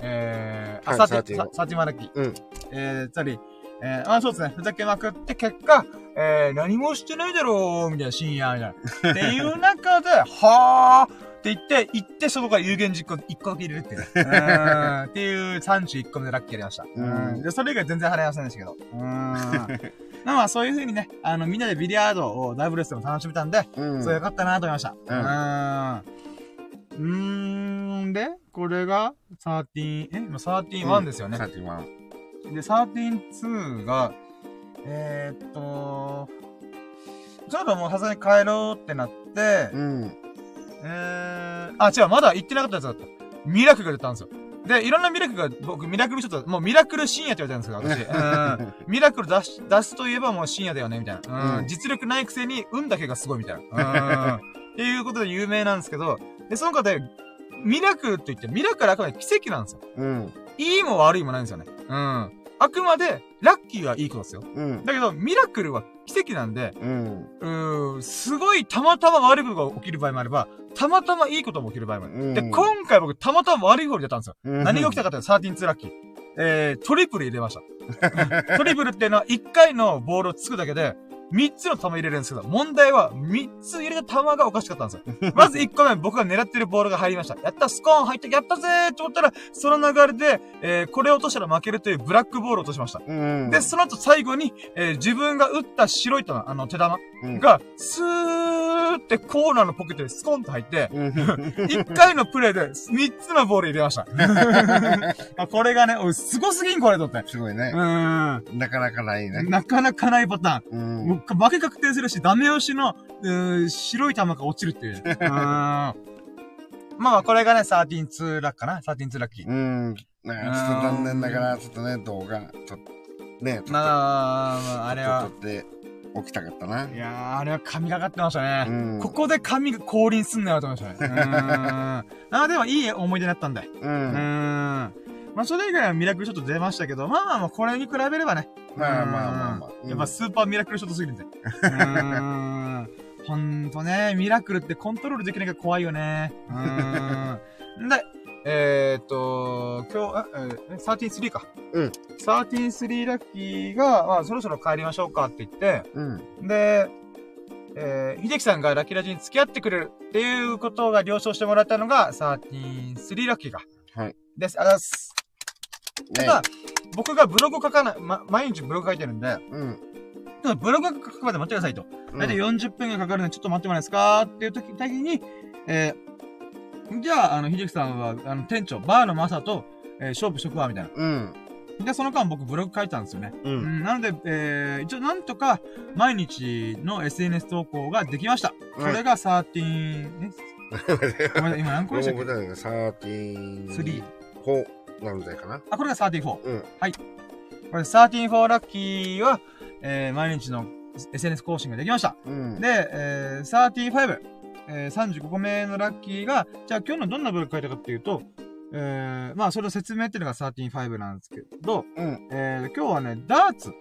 えー、あ、はい31、31だっけ？うん。えー、つまり、えー、あ、そうですね。ふざけまくって、結果、えー、何もしてないだろう、みたいな、深夜、みたいな。っていう中で、はーって言って、行って、そこから有言実行1個だけ入れるっていうね。[LAUGHS] う。っていう31個目でラッキーやりました。うんで、それ以外全然払いませんでしたけど。うーん。[LAUGHS] まあ、そういう風にね、あの、みんなでビリヤードをダブルスでも楽しめたんで、うん。そうよかったなと思いました。うーん。うーん、で、これが、13、え今13-1ですよね。サーティワン。で、13-2が、えー、っと、ちょっともうさすがに帰ろうってなって、うん。えー、あ、違う、まだ行ってなかったやつだった。ミラクルが出たんですよ。で、いろんなミラクルが、僕、ミラクルちょっと、もうミラクル深夜って言われてるんですけど、私。[LAUGHS] うん。ミラクル出し、出すといえばもう深夜だよね、みたいな。うん。うん実力ないくせに、運だけがすごいみたいな。うん。[LAUGHS] っていうことで有名なんですけど、で、その方で、ミラクルって言って、ミラクルはあくまで奇跡なんですよ。うん。いいも悪いもないんですよね。うん。あくまで、ラッキーはいいことですよ。うん。だけど、ミラクルは奇跡なんで、うん。うーん、すごいたまたま悪いことが起きる場合もあれば、たまたまいいことも起きる場合もある。うんで、今回僕、たまたま悪い方に出たんですよ。うん何が起きたかっていうと、13ツーラッキー。えー、トリプル入れました。[LAUGHS] トリプルっていうのは、1回のボールをつくだけで、3つの球入れるんですけど、問題は、3つ入れた球がおかしかったんですよ。[LAUGHS] まず1個目、僕が狙ってるボールが入りました。やった、スコーン入って、やったぜーと思ったら、その流れで、えー、これを落としたら負けるというブラックボールを落としました。うん。で、その後最後に、えー自分が打った白い球、あの手玉うん、が、スーってコーナーのポケットにスコンと入って、うん。[LAUGHS] 1回のプレイで3つのボール入れました。[LAUGHS] あこれがね、おい、すごすぎんこれとって。すごいうね。ーなかなかないねん。。なかなかないパターン。うん。負け確定するし、ダメ押しの、うー白い球が落ちるっていう。[LAUGHS] うーんまあ、これがね、13ツーラックかな ?13 ツーラッキー。うん。なんかちょっと残念ながら、ちょっとね、動画、と、ね、撮っまあ、まあ、あれは撮、って起きたかったな。いやー、あれは神がかってましたね。うん。ここで神が降臨すんなよと思いましたね。うーん。あ、でもいい思い出になったんで。う。うーん。まあ、それ以外はミラクルショット出ましたけど、まあまあまあ、これに比べればね。まあまあまあまあうんやっぱスーパーミラクルショットすぎるんで。うーん。ほんとね、ミラクルってコントロールできないから怖いよね。うーん。で、えー、っと、今日、あえー、13-3か。うん。13-3ラッキーが、まあ、そろそろ帰りましょうかって言って、うん。で、えー、秀樹さんがラッキーラジに付き合ってくれるっていうことが了承してもらったのが、13-3ラッキーか。はい。です。ありがとうございます。ただ、僕がブログを書かない、ま、毎日ブログ書いてるんで、うん。ただブログ書くまで待ってくださいと。大体40分がかかるんで、ちょっと待ってもらえまですかっていう時、時に、えーじゃあ、あの、ひじきさんは、あの、店長、バーのマサと、えー勝負職場、みたいうん。な。で、その間僕ブログ書いたんですよね。ううん。なので、えー一応なんとか、毎日の SNS 投稿ができました。それが13、え [LAUGHS] ごめん、今何個でしたっけ ?13。4。なんじゃないかな？あ、これが34。うん。はい。これ34ラッキーは、えー、毎日の SNS 更新ができました。うん、で、えー、ティーファイブ、えー、35個目のラッキーが、じゃあ今日のどんなブ文章書いたかっていうと、えー、まあそれを説明っていうのが35なんですけど、うん、えー、今日はね、ダーツ。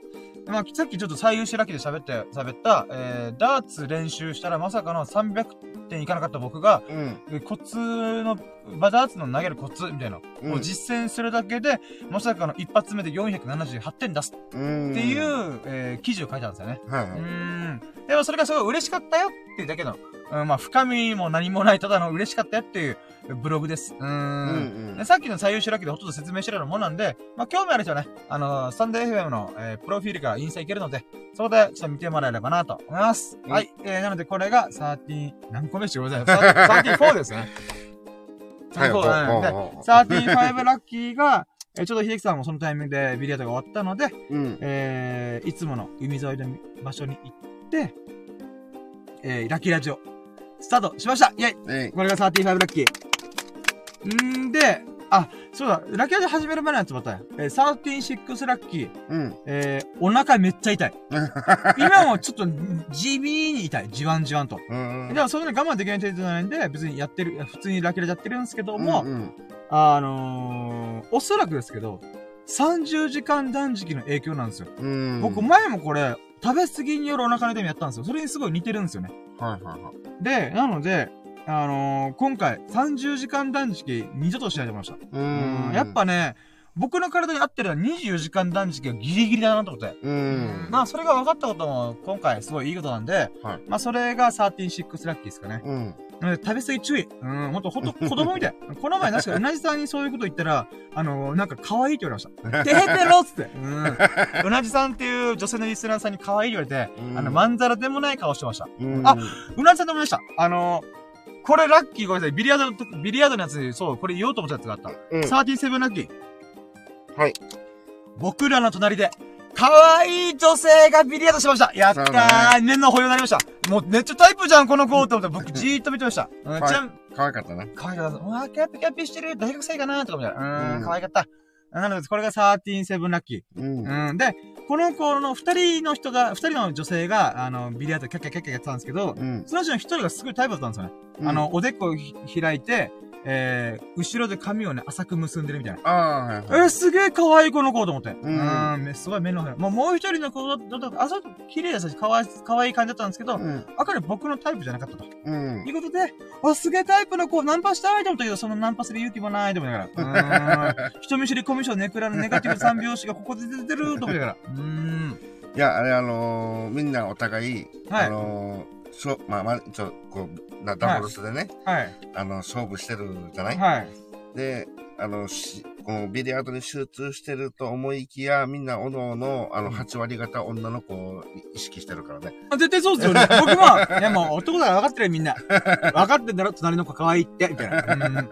まあ、さっきちょっと最優秀ラッキーで喋って、喋った、えー、ダーツ練習したらまさかの300点いかなかった僕が、うん。えコツの、バダーツの投げるコツみたいなうんのを実践するだけで、まさかの一発目で478点出すうん。っていう、えー記事を書いたんですよね。はいうーん。でもそれがすごい嬉しかったよっていうだけの、ううん、まあ、深みも何もない、ただの嬉しかったよっていうブログです。うーん。うんでさっきの最優秀ラッキーでほとんど説明してるようなもんなんで、まあ、興味ある人はね、あのー、スタンド FM の、えープロフィールからインスタいけるので、そこでちょっと見てもらえればなと思います。うんはい。えー、なのでこれが13、何個目してごめんなさい。34ですね。はいでほうほうほう35ラッキーが、えーちょうど秀樹さんもそのタイミングでビリヤードが終わったので、うん。えー、いつもの海沿いの場所に行って、えー、ラッキーラジオ、スタートしましたイェイえい。これが35ラッキー。んで、あ、そうだ、ラッキーラジオ始める前のやつまたよ。えー、136ラッキー。うん。えー、お腹めっちゃ痛い。[LAUGHS] 今もちょっと、地味に痛い。じわんじわんと。うん。でもそういうの我慢できない程度じゃないんで、別にやってる、普通にラッキーラやってるんですけども、うんあのー、おそらくですけど、30時間断食の影響なんですよ。うん。僕前もこれ、食べ過ぎによるお腹の痛みやったんですよ。それにすごい似てるんですよね。はいはいはい。で、なので、あのー今回、30時間断食、二度としないと思いました。ううんやっ、ぱね、僕の体に合ってるのは24時間断食がギリギリだなと思って。うん。まあ、それが分かったことも、今回すごいいいことなんで、はいまあ、それが36ラッキーですかね。うん。食べ過ぎ注意。うん、ほんと、ほんと、[LAUGHS] 子供みたい。この前、確か、うなじさんにそういうこと言ったら、あのーなんか、可愛いって言われました。てへてろっつって。うん。[LAUGHS] うなじさんっていう女性のリスナーさんに可愛いって言われて、うんあの、まんざらでもない顔してました。うん。あうなじさんと思いました？あのーこれラッキーごめんなさい。ビリヤードのと、ビリヤードのやつで、そう、これ言おうと思ったやつがあった。うん。37ラッキー。はい。僕らの隣で、可愛い女性がビリヤードしましたやったー目の保養になりましたもうめっちゃタイプじゃん、この子と思って僕じーっと見てました。うん、はいちなみに、可愛かったね。可愛かった。うわー、キャッピキャッピしてる。大学生かなとか思ったら。うーうんん、可愛かった。なので、これが137ラッキうん。ー。うん。で、この子の二人の人が、二人の女性が、あの、ビリヤードキャッキャキャッキャやってたんですけど、うん。そのうちの一人がすごいタイプだったんですよね。あの、おでこをひ開いて、えー、後ろで髪をね、浅く結んでるみたいな。ああ、はいはい。えー、すげえ可愛いこの子と思って。ううんすごい目のもう、もう一人の子だと、あ、そう、綺麗だし、可愛い、可愛い感じだったんですけど、うん。あかり僕のタイプじゃなかったと。うんい。うことで、あ、すげえタイプの子、ナンパしたいと思ったけど、そのナンパする勇気もないと思いながら。うーん。[LAUGHS] 人見知りコミュ障ネクラのネガティブ三拍子がここで出てると思いながら。うーん。いや、あれ、あのー、みんなお互い、はいあのー、しょ、まあまあ、ちょ、こう、なダブルスでね、はい。あの、勝負してるじゃない、はい。で、あの、し、このビリヤードに集中してると思いきや、みんなおのおの、あの、8割方女の子を意識してるからね。あ絶対そうですよね。[LAUGHS] 僕も、いやもう男だから分かってるよ、みんな。分かってんだろ、隣の子可愛いって、みたいな。うん。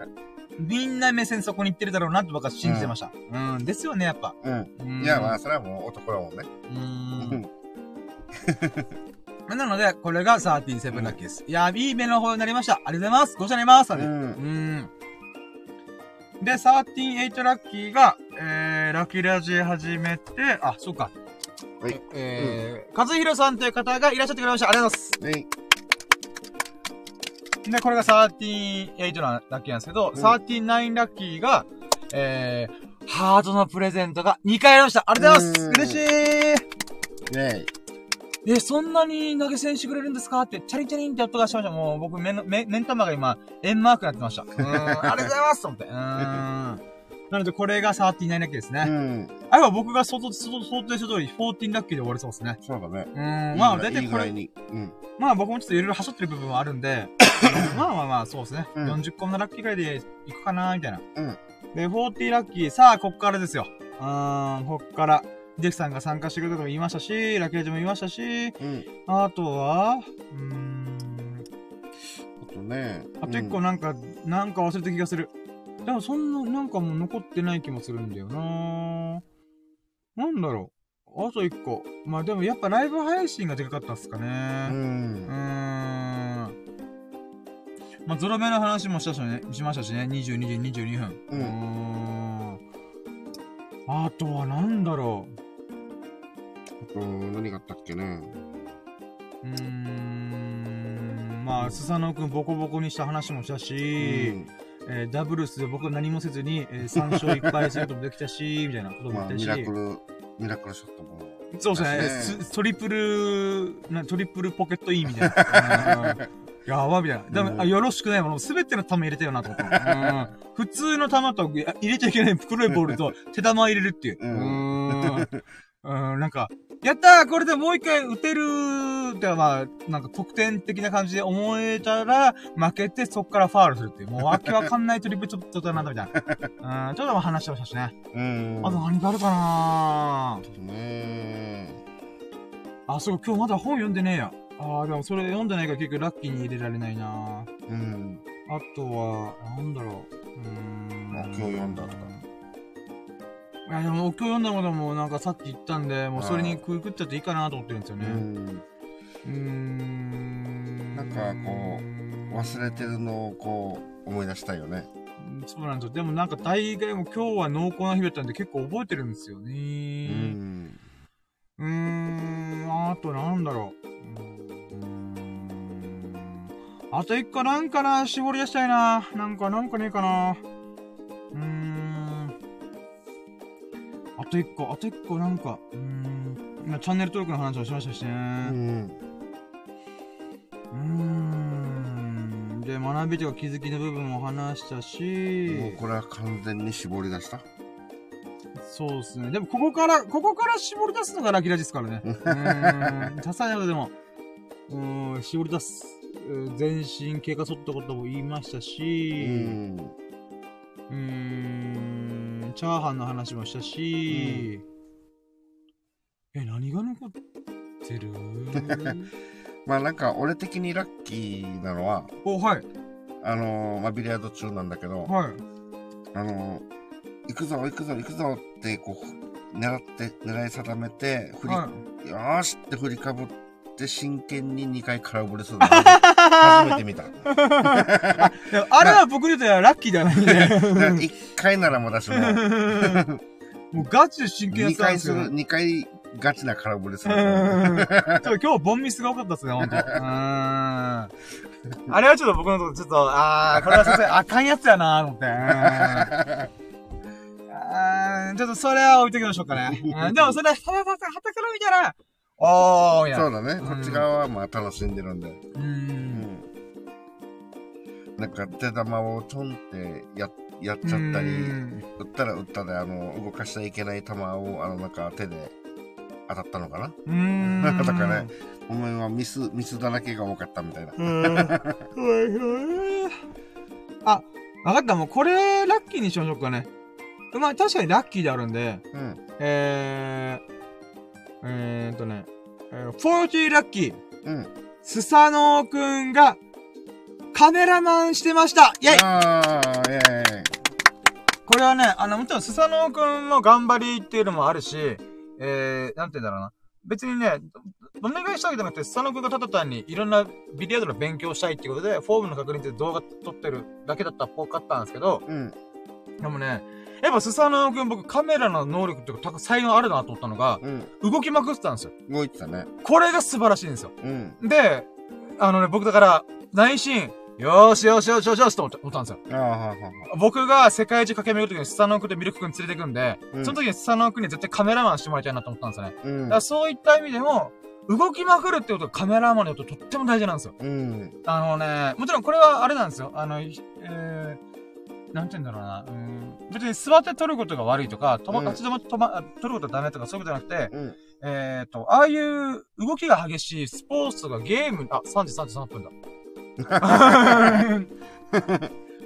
みんな目線そこに行ってるだろうなって僕は信じてました。うん。ですよね、やっぱ。うん。うんいや、まあ、それはもう男だもんね。う。う [LAUGHS] んなので、これが13ラッキーです。いやー、いい目の方になりました。ありがとうございます。ご視聴あります。う。うんん。で、13ラッキーが、えー、ラッキーラジ始めて、あ、そうか。はい。えー、和弘さんという方がいらっしゃってくれました。ありがとうございます。ねで、これが38のラッキーなんですけど、うん39ラッキーが、えー、ハートのプレゼントが2回ありました。ありがとうございます。うん嬉しいねえ、そんなに投げ銭してくれるんですか？って、チャリンチャリンって音がしました。もう僕、目の、目、目ん玉が今、円マークになってました。[LAUGHS] うーん、ありがとうございますと思って。うーん。なので、これが39ラッキーですうね。ん。あれは僕が想像、想像想定した通り、14ラッキーで終わりそうですね。そうだね。うーん、まあ、だいたいこれ、に。うん。まあ僕もちょっといろいろ走ってる部分はあるんで、[LAUGHS] まあまあまあ、そうですね。うん40個のラッキーぐらいでいくかな、みたいな。うんで、40ラッキー、さあ、こっからですよ。うーん、こっから。デクさんが参加してくれたとも言いましたし、ラッキーラジも言いましたし、うん。あとは、うーん、あとね。あと一個なんか、なんか忘れた気がする。でもそんな、なんかもう残ってない気もするんだよななんだろう。あと一個。まあでもやっぱライブ配信がでかかったっすかね。う。うんーん。まあ、ゾロ目の話もしたしね、しましたしね、22時22分。うんうーん。あとはなんだろあと、何があったっけね。う。うーん。まあ、スサノオくんボコボコにした話もしたし、うんえーダブルスで僕何もせずに、えー、3勝1敗することもできたし、[LAUGHS] みたいなこともまあ、言ったし。ミラクル、ミラクルショットも。そうですねトリプル、なトリプルポケットインみたいな。うん [LAUGHS] やばみたいな。でも、うんあよろしくないもの、すべての球入れたよなと思った。うん普通の球と入れちゃいけない黒いボールと手玉入れるっていう。ううんん。うん、なんか、やったーこれでもう一回撃てるーって、まあ、なんか得点的な感じで思えたら、負けてそっからファールするっていう、もうわけわかんないトリプルちょっとだなんだみたいな。[LAUGHS] うん、ちょっと話してましたしね。うん。あと何があるかなねあ、そう、今日まだ本読んでねえや。あー、でもそれ読んでないから結局ラッキーに入れられないなうん。あとは、なんだろう。うーん。あ今日読んだとかいや、でも今日読んだものもなんかさっき言ったんで、もうそれに食い食っちゃっていいかなと思ってるんですよね。うん。なんかこう忘れてるのをこう思い出したいよね。うんそうなんですよ。でもなんか大概も今日は濃厚な日だったんで結構覚えてるんですようね。ん。うーん。あとなんだろう。うーん。あと一個なんかな、絞り出したいな。なんか、なんかねえかな。あと一個、あと一個なんか、うーん。今チャンネル登録の話をしましたしね。うん。うーん。で、学びとか気づきの部分も話したもうし、これは完全に絞り出した？そうですね。でも、ここから、ここから絞り出すのがラキラジですからね。[LAUGHS] うーん。ささやかでも、うーん、絞り出す。うん全身経過沿ったことも言いましたうし、ん。うーん、チャーハンの話もしたし、え、何が残ってる？[LAUGHS] まあなんか俺的にラッキーなのは、お、はい、あのーまあビリヤード中なんだけど、はい。あのー行くぞ行くぞ行くぞってこう、狙って、狙い定めて、振り、はい。よーしって振りかぶって真剣に2回空振りするの初めて見た。い [LAUGHS] やあれは僕にとってはラッキーではないんで。1回ならまだしも、[LAUGHS] もうガチで真剣な2回する、る。2回ガチな空振りする。今日ボンミスが多かったですね、ほんと。うーん。あれはちょっと僕のとこちょっと、あー、これはさすがにあかんやつやなーと思って。あーちょっとそれは置いときましょうかね。うんでもそれは、ただただ、はたから見たら、おー、みたいな。そうだね。こっち側はまあ楽しんでるんで。うんん。なんか手玉をちょんってや、やっちゃったり、うん打ったら打ったで、あの、動かしちゃいけない球を、あの、なんか手で当たったのかな？うーん。なんかね。お前はミス、ミスだらけが多かったみたいな。うん。あ、わかった。もうこれ、ラッキーにしましょうかね。まあ、確かにラッキーであるんで、うん。えー、えーっとね、えー、40ラッキー、うん。スサノーくんが、カメラマンしてましたイェイああ、イェーイ。これはね、あの、もちろんスサノーくんの頑張りっていうのもあるし、えー、なんて言うんだろうな。別にね、お願いしたわけじゃなくて、スサノーくんがただ単にいろんなビリヤードの勉強をしたいっていうことで、フォームの確認で動画撮ってるだけだったっぽかったんですけど、うん。でもね、やっぱスサノーくん僕カメラの能力っていうか、高才能あるなと思ったのが、うん。動きまくってたんですよ。動いてたね。これが素晴らしいんですよ。うん。で、あのね、僕だから、内心、よーしよしよしよしよしと思った思ったんですよ。僕が世界中駆け巡るときにスサノーくんとミルクくん連れてくんで、うんその時にスサノーくんに絶対カメラマンしてもらいたいなと思ったんですよね。うんだからそういった意味でも、動きまくるってことがカメラマンにとってとっても大事なんですよ。うん。あのね、もちろんこれはあれなんですよ。あの、ひえー、なんて言うんだろうな。うん、別に座って撮ることが悪いとか、とま、うん立ち止まってとま、撮ることがダメとかそういうことじゃなくて、うん。えーと、ああいう動きが激しいスポーツとかゲーム、あ、3時33分だ。[LAUGHS]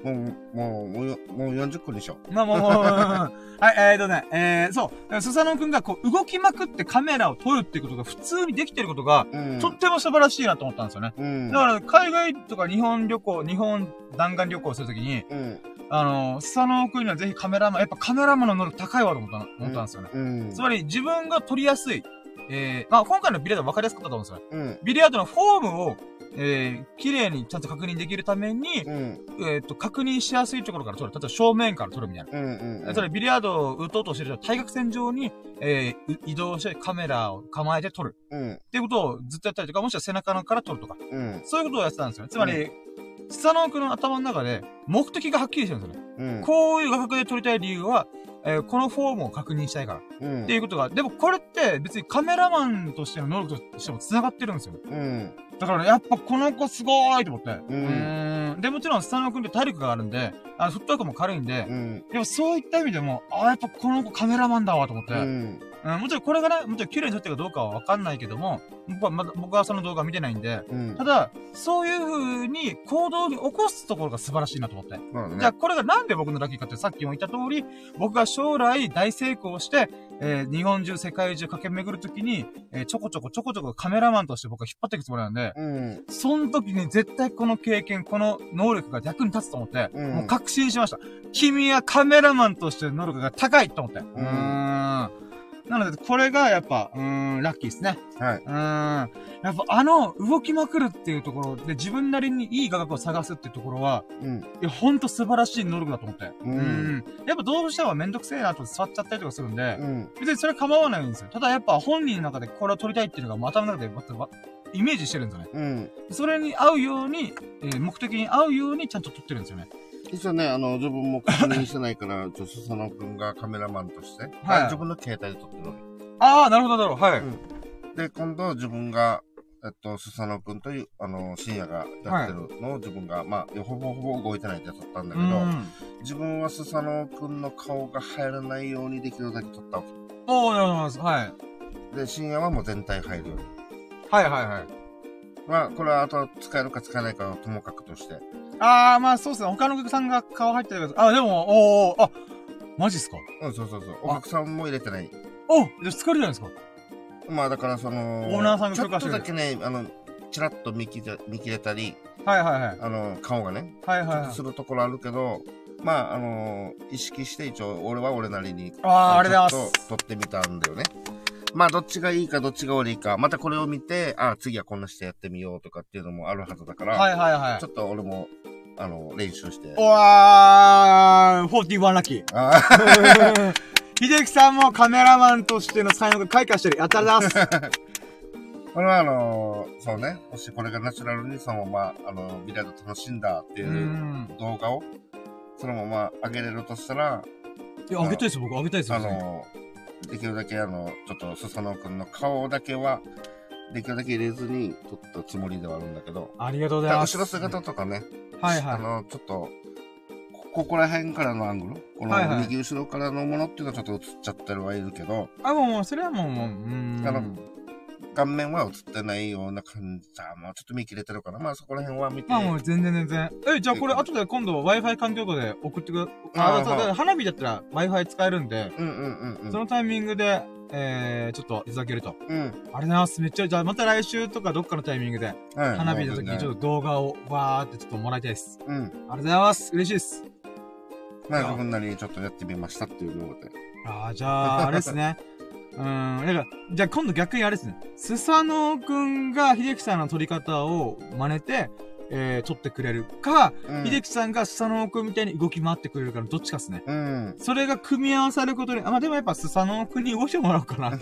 もう、もう、もうよ、もう40分でしょ。まあもう、もう、はい、えーとね、えー、そう、スサノオくんがこう動きまくってカメラを撮るっていうことが普通にできてることが、うん。とっても素晴らしいなと思ったんですよね。うん。だから、海外とか日本旅行、日本弾丸旅行するときに、うん。あの、スサノオくんにはぜひカメラマン、やっぱカメラマンの能力高いわと思ったの思ったんですよね。うん。つまり、自分が撮りやすい、えー、まあ今回のビリヤードは分かりやすかったと思うんですよ。うん。ビリヤードのフォームを、えー、綺麗にちゃんと確認できるために、うん。えっ、と、確認しやすいところから撮る。例えば正面から撮るみたいな。うん。うん。それビリヤードを打とうとしてる人は対角線上に、えーう移動してカメラを構えて撮る。うん。っていうことをずっとやったりとか、もしくは背中から撮るとか。うん。そういうことをやってたんですよね。つまり、スサノオ君の頭の中で目的がはっきりしてるんですよね。うん。こういう画角で撮りたい理由は、えーこのフォームを確認したいから。うん。っていうことが、でもこれって別にカメラマンとしての能力としても繋がってるんですよ。うん。だからね、やっぱこの子すごーいと思って。ううん。で、もちろんスサノオ君って体力があるんで、あの、フットワークも軽いんで、うん。でもそういった意味でも、ああ、やっぱこの子カメラマンだわと思って。ううん。ん。うん、もちろんこれがね、もちろん綺麗に撮ってるかどうかはわかんないけども、僕はまだ、僕はその動画見てないんで、うん。ただ、そういう風に行動に起こすところが素晴らしいなと思って。まあねじゃあ、これがなんで僕のラッキーかってさっきも言った通り、僕が将来大成功して、えー日本中、世界中駆け巡るときに、えーちょこちょこちょこちょこカメラマンとして僕は引っ張っていくつもりなんで、うん。その時に絶対この経験、この能力が役に立つと思って、うんもう確信しました。君はカメラマンとしての能力が高いと思って。うーん。なので、これがやっぱ、うーん、ラッキーですね。はい。うーん。やっぱあの、動きまくるっていうところで自分なりにいい画角を探すっていうところは、うん。いや、ほんと素晴らしい能力だと思って。うんんやっぱどうしてもめんどくせえなと座っちゃったりとかするんで、うん。別にそれは構わないんですよ。ただやっぱ本人の中でこれを撮りたいっていうのがもう頭の中でまたわイメージしてるんですよね。うん。それに合うように、えー目的に合うようにちゃんと撮ってるんですよね。実はね、あの、自分も確認してないから、[LAUGHS] ちょ、スサノくんがカメラマンとして、はい自分の携帯で撮ってるわああ、なるほど、なるほど。はい。うんけ。で、今度自分が、えっと、スサノくんという、あの、深夜がやってるのを自分が、まあ、ほぼほぼ動いてないで撮ったんだけど、うん。自分はスサノくんの顔が入らないようにできるだけ撮ったわおー、なるほど、はい。け。で、深夜はもう全体入るように。はいはいはい。まあ、これはあと使えるか使えないかはともかくとして。ああ、まあそうっすね。他のお客さんが顔入ってるけど、あ、でも、おーおー、あ、マジっすか？うん、そうそうそう。お客さんも入れてない。おじゃあ使えるじゃないですか。まあ、だからその、オーナーさんがちょっと許可してるだけね、あの、チラッと見切れ見切れたり、はいはいはい。あの、顔がね、はいはいはい。するところあるけど、まあ、あの、意識して一応、俺は俺なりに、ああ、ありがとうございます。と撮ってみたんだよね。まあ、どっちがいいか、どっちが悪いか、またこれを見て、あ次はこんなしてやってみようとかっていうのもあるはずだから、はいはいはいちょ。っと俺も、あの、練習して。おわー、41ラッキー。あ [LAUGHS] 秀樹さんもカメラマンとしての才能が開花してる。やったらざます。[LAUGHS] これはあのそうね、もしこれがナチュラルにそのまま、あの、ビラで楽しんだっていううん動画を、そのまま上げれるとしたら、いや、あげたいですよ、僕。あげたいですよ。あの、できるだけあの、ちょっとスサノオくんの顔だけは、できるだけ入れずに撮ったつもりではあるんだけど、ありがとうございます。後ろ姿とかね、はいはい。あの、ちょっと、ここら辺からのアングル？このはいはい右後ろからのものっていうのはちょっと映っちゃってるはいるけど、あ、もう、もう、それはもう、もう、うーん。あの顔面は映ってないような感じ。あまあちょっと見切れてるかな。まあそこら辺は見て。まあもう全然全然。え、じゃあこれ後で今度 Wi-Fi 環境下で送ってくだ、あ、あは花火だったら Wi-Fi 使えるんで、うんうんうんうん。そのタイミングで、えー、ちょっといただけると。うん。ありがとうございます。めっちゃ、じゃあまた来週とかどっかのタイミングで、はい。花火の時にちょっと。と動画をわーってちょっともらいたいです。うん。ありがとうございます。嬉しいです。まあ自分なりにちょっとやってみましたっていうので。ああ、じゃあ、あれですね。うーん。だから、じゃあ今度逆にあれですね。スサノオくんが秀樹さんの撮り方を真似て、えー、撮ってくれるか、うん。秀樹さんがスサノオくんみたいに動き回ってくれるかのどっちかっすね。うん。それが組み合わされることに、あ、まあ、でもやっぱスサノオくんに動いてもらおうかな。[LAUGHS] う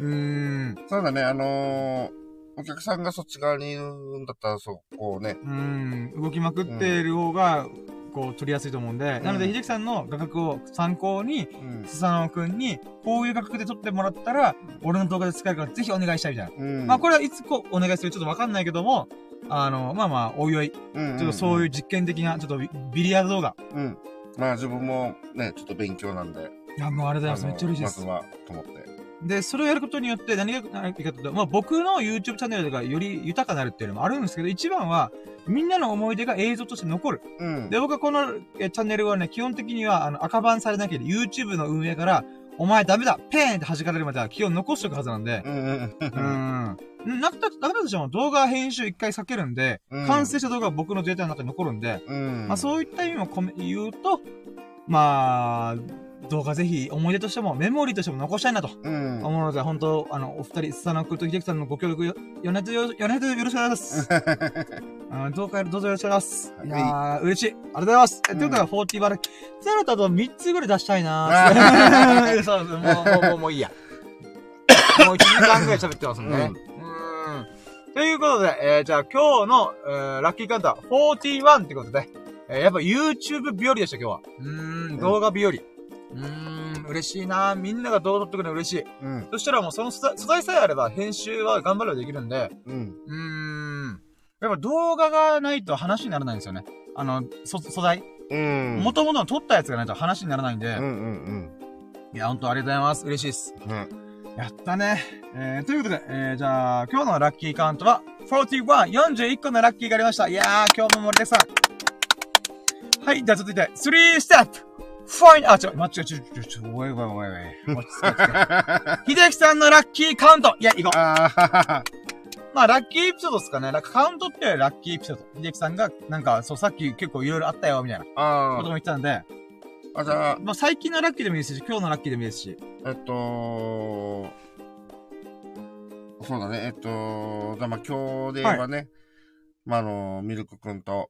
ーん。そうだね、あのー、お客さんがそっち側にいるんだったら、そう、こうね。うーん。動きまくってる方が、こう、撮りやすいと思うんで、なので、うん秀樹さんの画角を参考に、うん。スサノオくんに、こういう画角で撮ってもらったら、俺の動画で使えるからぜひお願いしたいみたいな。うん。まあ、これはいつこうお願いするかちょっとわかんないけども、あの、まあまあ、おいおい、ち。ょっとそういう実験的な、ちょっとビビリヤード動画。うん。まあ自分もね、ちょっと勉強なんで。いや、もうありがとうございます。めっちゃ嬉しいですまず。は、と思って。で、それをやることによって何が何かというと、まあ僕の YouTube チャンネルがより豊かになるっていうのもあるんですけど、一番は、みんなの思い出が映像として残る。うん。で、僕はこのえチャンネルはね、基本的には、あの、赤番されなきゃ YouTube の運営から、お前ダメだペーンって弾かれるまでは基本残しておくはずなんで、うんうん。なくた、なくたとしても動画編集一回避けるんで、うん完成した動画は僕のデータの中に残るんで、うん。まあそういった意味も込め言うと、まあ、動画ぜひ思い出としても、メモリーとしても残したいなとうん。思うので、本当あの、お二人、スタナクと秀樹さんのご協力よ、よねとよ、よねとよろしくお願いします。[LAUGHS] あどうかどうぞよろしくお願いします。いやー、嬉しい。ありがとうございます。ということは、40バラ、ゼロとあと3つぐらい出したいなー [LAUGHS] そうそう、もう、もう、もう、もういいや。[LAUGHS] もう1時間ぐらい喋ってますもんね。ということで、えー、じゃあ今日の、えー、ラッキーカウンター41ってことで、えー、やっぱ YouTube 日和でした、今日は。うーん、動画日和。うーん、嬉しいなみんなが動画撮ってくれるの嬉しい。うん。そしたらもうその素材素材さえあれば編集は頑張ればできるんで、うん。うーん。やっぱ動画がないと話にならないんですよね。あの、そ、素材。うん。元々の撮ったやつがないと話にならないんで、うんうんいや、ほんとありがとうございます。嬉しいです。うん。やったね。えー、ということで、えー、じゃあ、今日のラッキーカウントは、41、41個のラッキーがありました。いやー、今日も盛りだくさん。はい、じゃあ続いて、3ステップ !find, あ、ちょ、待って、ちょ、ちょ、ちょ、ちょ、おいおいおいおい。[LAUGHS] 落ち着け秀樹さんのラッキーカウントいや、行こう。あーまあ、ラッキーエピソードですかね。ラカウントってラッキーエピソード。秀樹さんが、なんか、そう、さっき結構いろいろあったよ、みたいなことあも言ってたんで、ー。あ、じゃあ、まあ、最近のラッキーでもいいですし、今日のラッキーでもいいですし。えっと、そうだね、えっと、じゃあまあ今日で言えばね、まああの、ミルクくんと、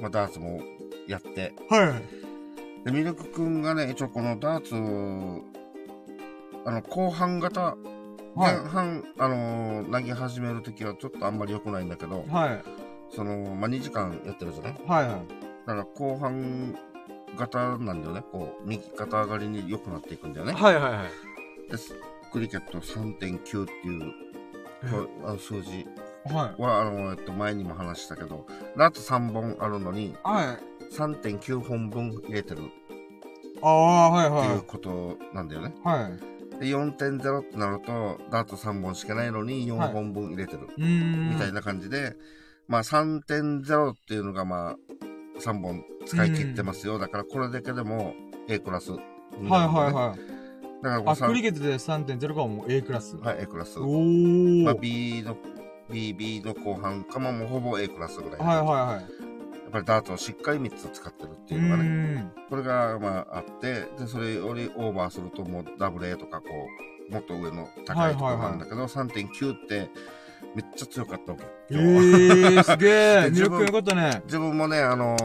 まあダーツもやって、はい。で、ミルクくんがね、一応このダーツ、あの、後半型、前は半、あの、投げ始めるときはちょっとあんまり良くないんだけどい。、はい。その、まあ2時間やってるじゃない？はいはい。だから後半型なんだよね。こう、右肩上がりに良くなっていくんだよね。はいはいはい。です。クリケット3.9っていう、こうあの数字はい。は、あの、えっと、前にも話したけど、ダーツ3本あるのに、はい。3.9本分入れてるっああ、はいていうはことなんだよね。い。はい。で、4.0ってなると、ダーツ3本しかないのにはい4本分入れてる。うーん。みたいな感じで、まあ3.0っていうのがまあ、3本使い切ってますよ。だからこれだけでも A クラス、はいはいはい。だからこうあ、さクリケットで3.0がもう A クラス。はい、A クラス。おー。まあ、B の、B、B の後半かももうほぼ A クラスぐらい。はいやはいはい。っぱりダーツをしっかり3つ使ってるってういうのがね。これがまああって、で、それよりオーバーするともうダブル A とかこう、もっと上の高いところなんだけど、3.9ってめっちゃ強かったわけ。えー、すげえ。[LAUGHS] でミルクよかったね。自分もね、あの、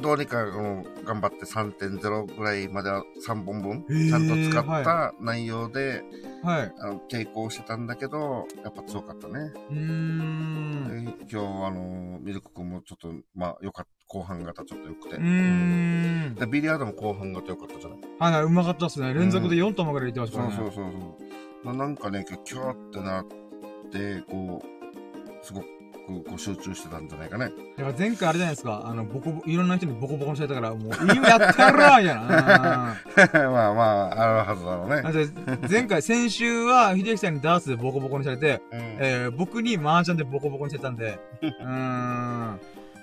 どうにかあの頑張って3.0ぐらいまでは3本分、ちゃんと使った内容で、はい。あの抵抗してたんだけど、やっぱ強かったね。うーん。で今日、あの、ミルク君もちょっと、まあ、よかった。後半型ちょっと良くて。うーん。で、ビリヤードも後半型良かったじゃない？はいはい、うまかったっすね。連続で4玉ぐらいいってましたそう。そうそうそう。ななんかね、キャーってなって、こう、すごくこう集中してたんじゃないかね。だから前回あれじゃないですか。あの、ボコボコ、いろんな人にボコボコにされたから、もう、今やったやろみたいな。まあまあ、あるはずだろうね。前回、先週は、秀樹さんにダーツでボコボコにされて、うんえー、僕に麻雀でボコボコにされたんで、うーん、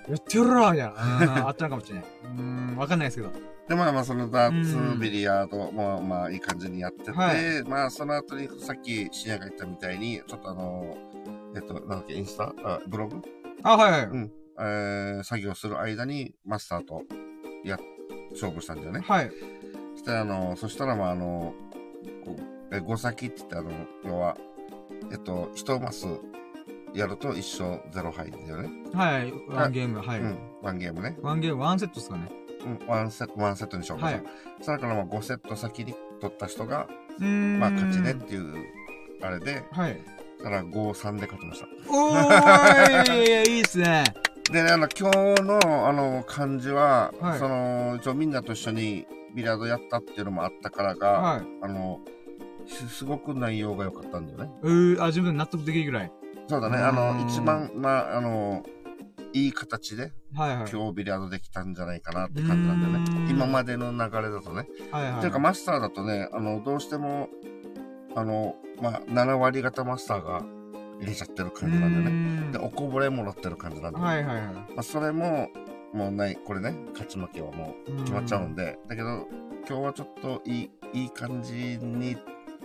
やってやろみたいな。うんあったのかもしれない。うーん、わかんないですけど。で、まあまあ、そのダーうんツ、ビリヤードも、まあ、いい感じにやってて、はいまあ、その後に、さっき、深夜が言ったみたいに、ちょっとあの、えっと、なんだっけ、インスタ？あ、ブログ？あ、はいはい。うんえー、作業する間に、マスターと、や、勝負したんだよね。はい。そして、あの、そしたら、まあ、あの、え、5先って言って、あの、要は、えっと、1マスやると一勝0敗だよね。はい。ワンゲーム、はい。うん。ワンゲームね。ワンゲーム、ワンセットですかね。うん。ワンセット、ワンセットにしようか。はい。それから、まあ、5セット先に取った人が。まあ、勝ちねっていう、あれで、はい。だから5、3で勝ちました。おーいいいっすね。でね、あの、今日の、あの、感じは、はいその、一応みんなと一緒にビリヤードやったっていうのもあったからが、はい。あの、すすごく内容が良かったんだよね。うー、あ、自分で納得できるぐらい。そうだね、あの、一番、まあ、あの、いい形で、はいはい。今日ビリヤードできたんじゃないかなって感じなんだよね。今までの流れだとね。はいはい。ていうか、マスターだとね、あの、どうしても、あの、まあ、7割型マスターが入れちゃってる感じなんだよね。ねで、おこぼれもらってる感じなんだよね。はいはいはい。まあ、それも、もうない、これね、勝ち負けはもう決まっちゃうんで、だけど、今日はちょっといい、いい感じに、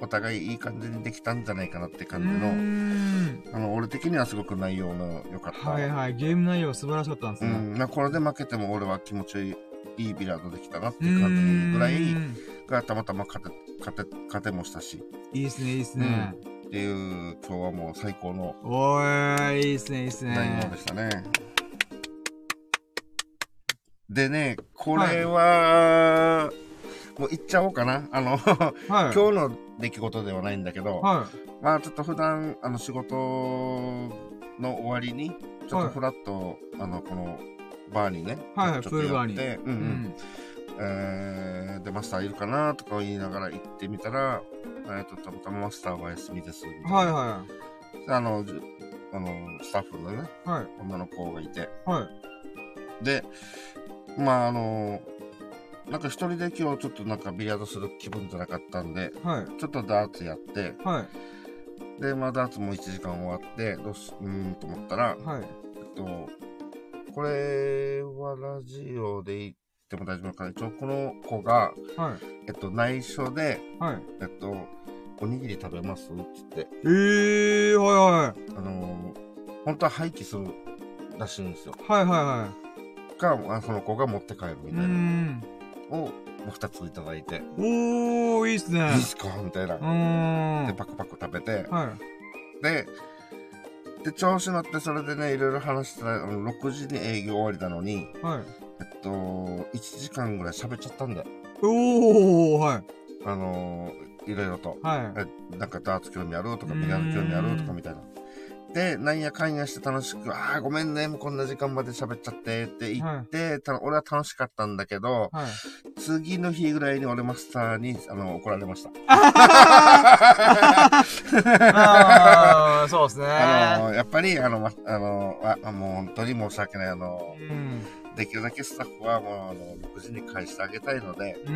お互いいい感じにできたんじゃないかなって感じの、んあの、俺的にはすごく内容の良かった。はいはい。ゲーム内容素晴らしかったんですね。うん、まあこれで負けても俺は気持ちいい、いいビリヤードできたなっていう感じぐらいがたまたま勝て、勝て、勝てもしたし、いいっすね、いいっすね。っていう、今日はもう最高のおーい、いいっすね、いいっすね。内容でしたね。でね、これは、もう言っちゃおうかな。あの、はい。今日の出来事ではないんだけど、はまあちょっと普段、あの仕事の終わりに、ちょっとフラッと、あの、このバーにね、はいはいちょっと寄ってうんい。ううん。ん。えー、で、マスターいるかなとか言いながら行ってみたら、えーと、たまたまマスターは休みです。みたいなはいはであの、じあの、スタッフのね、い。はい。女の子がいて、はい。で、まああの、なんか一人で今日ちょっとなんかビリヤードする気分じゃなかったんで、はい。ちょっとダーツやって、はい。で、まあダーツも1時間終わって、どうす、うーんと思ったら、はい。えっと、これはラジオで言っても大丈夫かな一応この子が、はい。えっと、内緒で、はい。えっと、おにぎり食べますって言って、えー、はいあのー本当は廃棄するらしいんですよ。はい。はいはいはか、あその子が持って帰るみい。うたいな。ん。を、もう2ついただいて、おー、いいっすね。いいっすかみたいな。で、パクパク食べて、はい。で、で、調子乗ってそれでね、いろいろ話してたら、あの6時に営業終わりなのに、はい。えっと、1時間ぐらい喋っちゃったんだよ。おー、はい。あのー、いろいろと。はい。えなんかダーツ興味あるとか、ビリヤード興味あるとかみたいな。で、なんやかんやして楽しく、ああ、ごめんね、もうこんな時間まで喋っちゃってって言って、た俺は楽しかったんだけど、はい。次の日ぐらいに俺マスターにあの怒られました。そうですね。[LAUGHS] あの、やっぱり、あの、ま、あの、あもう本当に申し訳ない。あの、うん。できるだけスタッフはもう、あの、6時に返してあげたいので。あ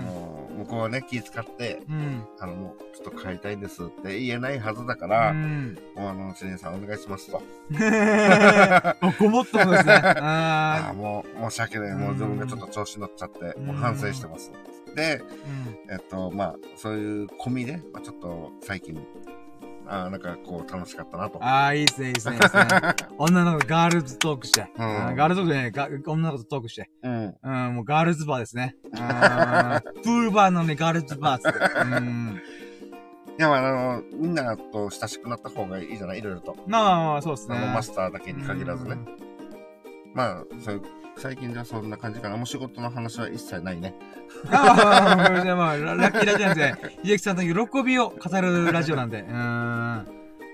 の、向こうはね、気遣って、うん。あの、もう、ちょっと帰りたいんですって言えないはずだかうら、ん。もうあの、知念さんお願いしますと。[LAUGHS] ごもっともですね。[LAUGHS] ああ、あもう、申し訳ない。もう自分がちょっと調子乗っちゃって、うんもう反省してます。で。えっと、まあ、そういう込みで、まあ、ちょっと最近、あーなんかこう楽しかったなと。ああ、いいっすね、いいっすね、いいっすね。[LAUGHS] 女の子ガールズトークして。うんあーガールズトークじゃない、が女の子とトークして。うん。うん、もうガールズバーですね。あープールバーのね、ガールズバーっつって。うん。[LAUGHS] いや、まあ、あの、みんなと親しくなった方がいいじゃないいろいろと。まあまあまあ、そうですね。マスターだけに限らずね。まあ、そういう、最近じゃそんな感じかな。もう仕事の話は一切ないね。ああ、これでまあ、ラッキーラジオなんで、秀樹さんの喜びを語るラジオなんで。うん。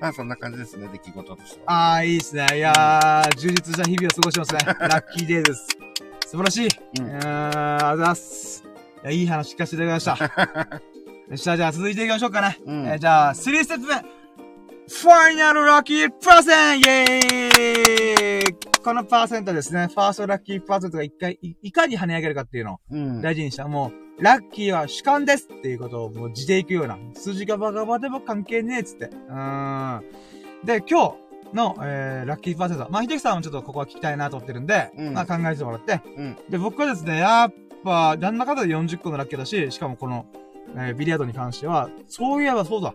まあ、そんな感じですね、出来事としては。ああ、いいっすね。いやー、充実した日々を過ごしますね。ラッキーデーです。素晴らしい。うんん、ありがとうございます。い、い話聞かせていただきました。よっしゃ、じゃあ続いていきましょうかね。うんえじゃあ、3ステップ目。ファイナルラッキーパーセンイェーイこのパーセントですね。ファーストラッキーパーセントが一回、いいかに跳ね上げるかっていうのをうん。大事にした。もう、ラッキーは主観ですっていうことをもう地でいくような。数字がバカバカでも関係ねえっつって。うーん。で、今日の、えー、ラッキーパーセント。まあ、秀樹さんもちょっとここは聞きたいなと思ってるんで、うんまあ考えてもらって。うん。で、僕はですね、やっぱ、旦那方で40個のラッキーだし、しかもこの、えービリヤードに関しては、そういえばそうだ。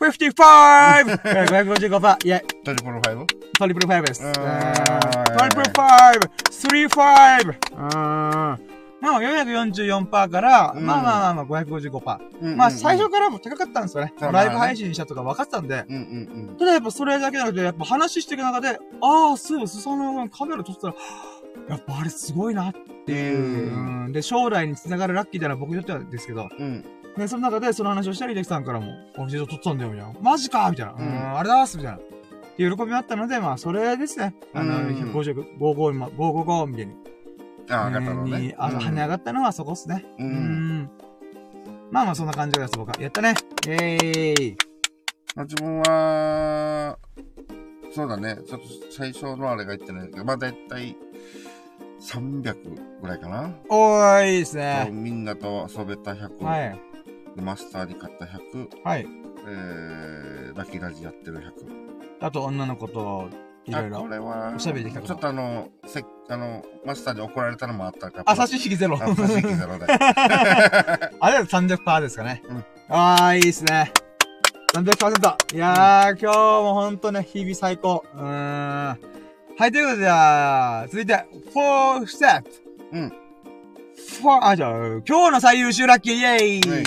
55! 555%! イェイ triple five triple five です。 triple five !35! まあ、444%から、まあまあまあまあ555%。うんうんうん、まあ、最初からも高かったんですよね。ライブ配信したとか分かったんで。うんうんうん、ただやっぱそれだけじゃなくて、やっぱ話していく中で、ああ、そうい、すさのカメラ撮ったら、やっぱあれすごいなっていう。うん、で、将来につながるラッキーだな、僕にとってはですけど。うんうん。で、その中でその話をしたら、秀樹さんからも、お店で撮ってたんだよ、みたいな。マジかみたいな。うん、うんあれだーす、みたいな。っていう喜びもあったので、まあ、それですね。あの、うん150、55、555みたいに。ああ、上がったのねに。あの、跳ね上がったのはそこっすね。う。うんん。まあまあ、そんな感じです、僕は。やったね。イェーイ。まあ自分は、そうだね。ちょっと最初のあれが言ってないけど、まあ大体300ぐらいかな。おーい、いいですね。みんなと遊べた100、はい。でマスターに買った100、はい。えー、ラッキーラジやってる100。あと、女の子と、いろいあ、ころ。れは、おしゃべりできたちょっとあの、せあの、マスターに怒られたのもあったから。あ、差し引きゼロ。あ差し引きゼロで。[LAUGHS] あれは300%ですかね。うんああ、いいですね。300%。いやー、今日もほんとね、日々最高。うーん。はい、ということで、じゃあ、続いて、4ステップ。うん。4、あ、じゃあ、今日の最優秀ラッキーイェイ、はい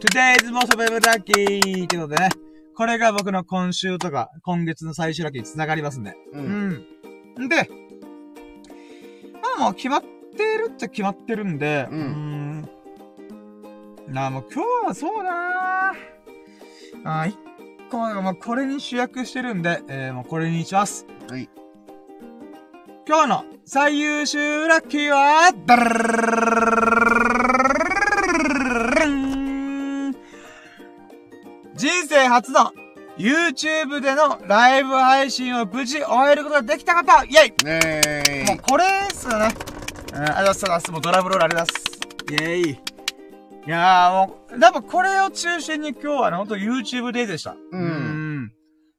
!Today's most favorite lucky! ということでね、これが僕の今週とか、今月の最終ラッキーに繋がりますんで。う。うんん。で、まあもう決まってるっちゃ決まってるんで、うんんなあもう今日はそうだなあーいっ構、もうこれに主役してるんで、えー、もうこれにします。はい。今日の最優秀ラッキーは、人生初の YouTube でのライブ配信を無事終えることができた方イェイねもうこれっすよね。うん、ありがとうございます。もうドラムロールありがとうございます。イェイ。いやーもう、やっぱこれを中心に今日はね、ほんと YouTube デイでした。うんうん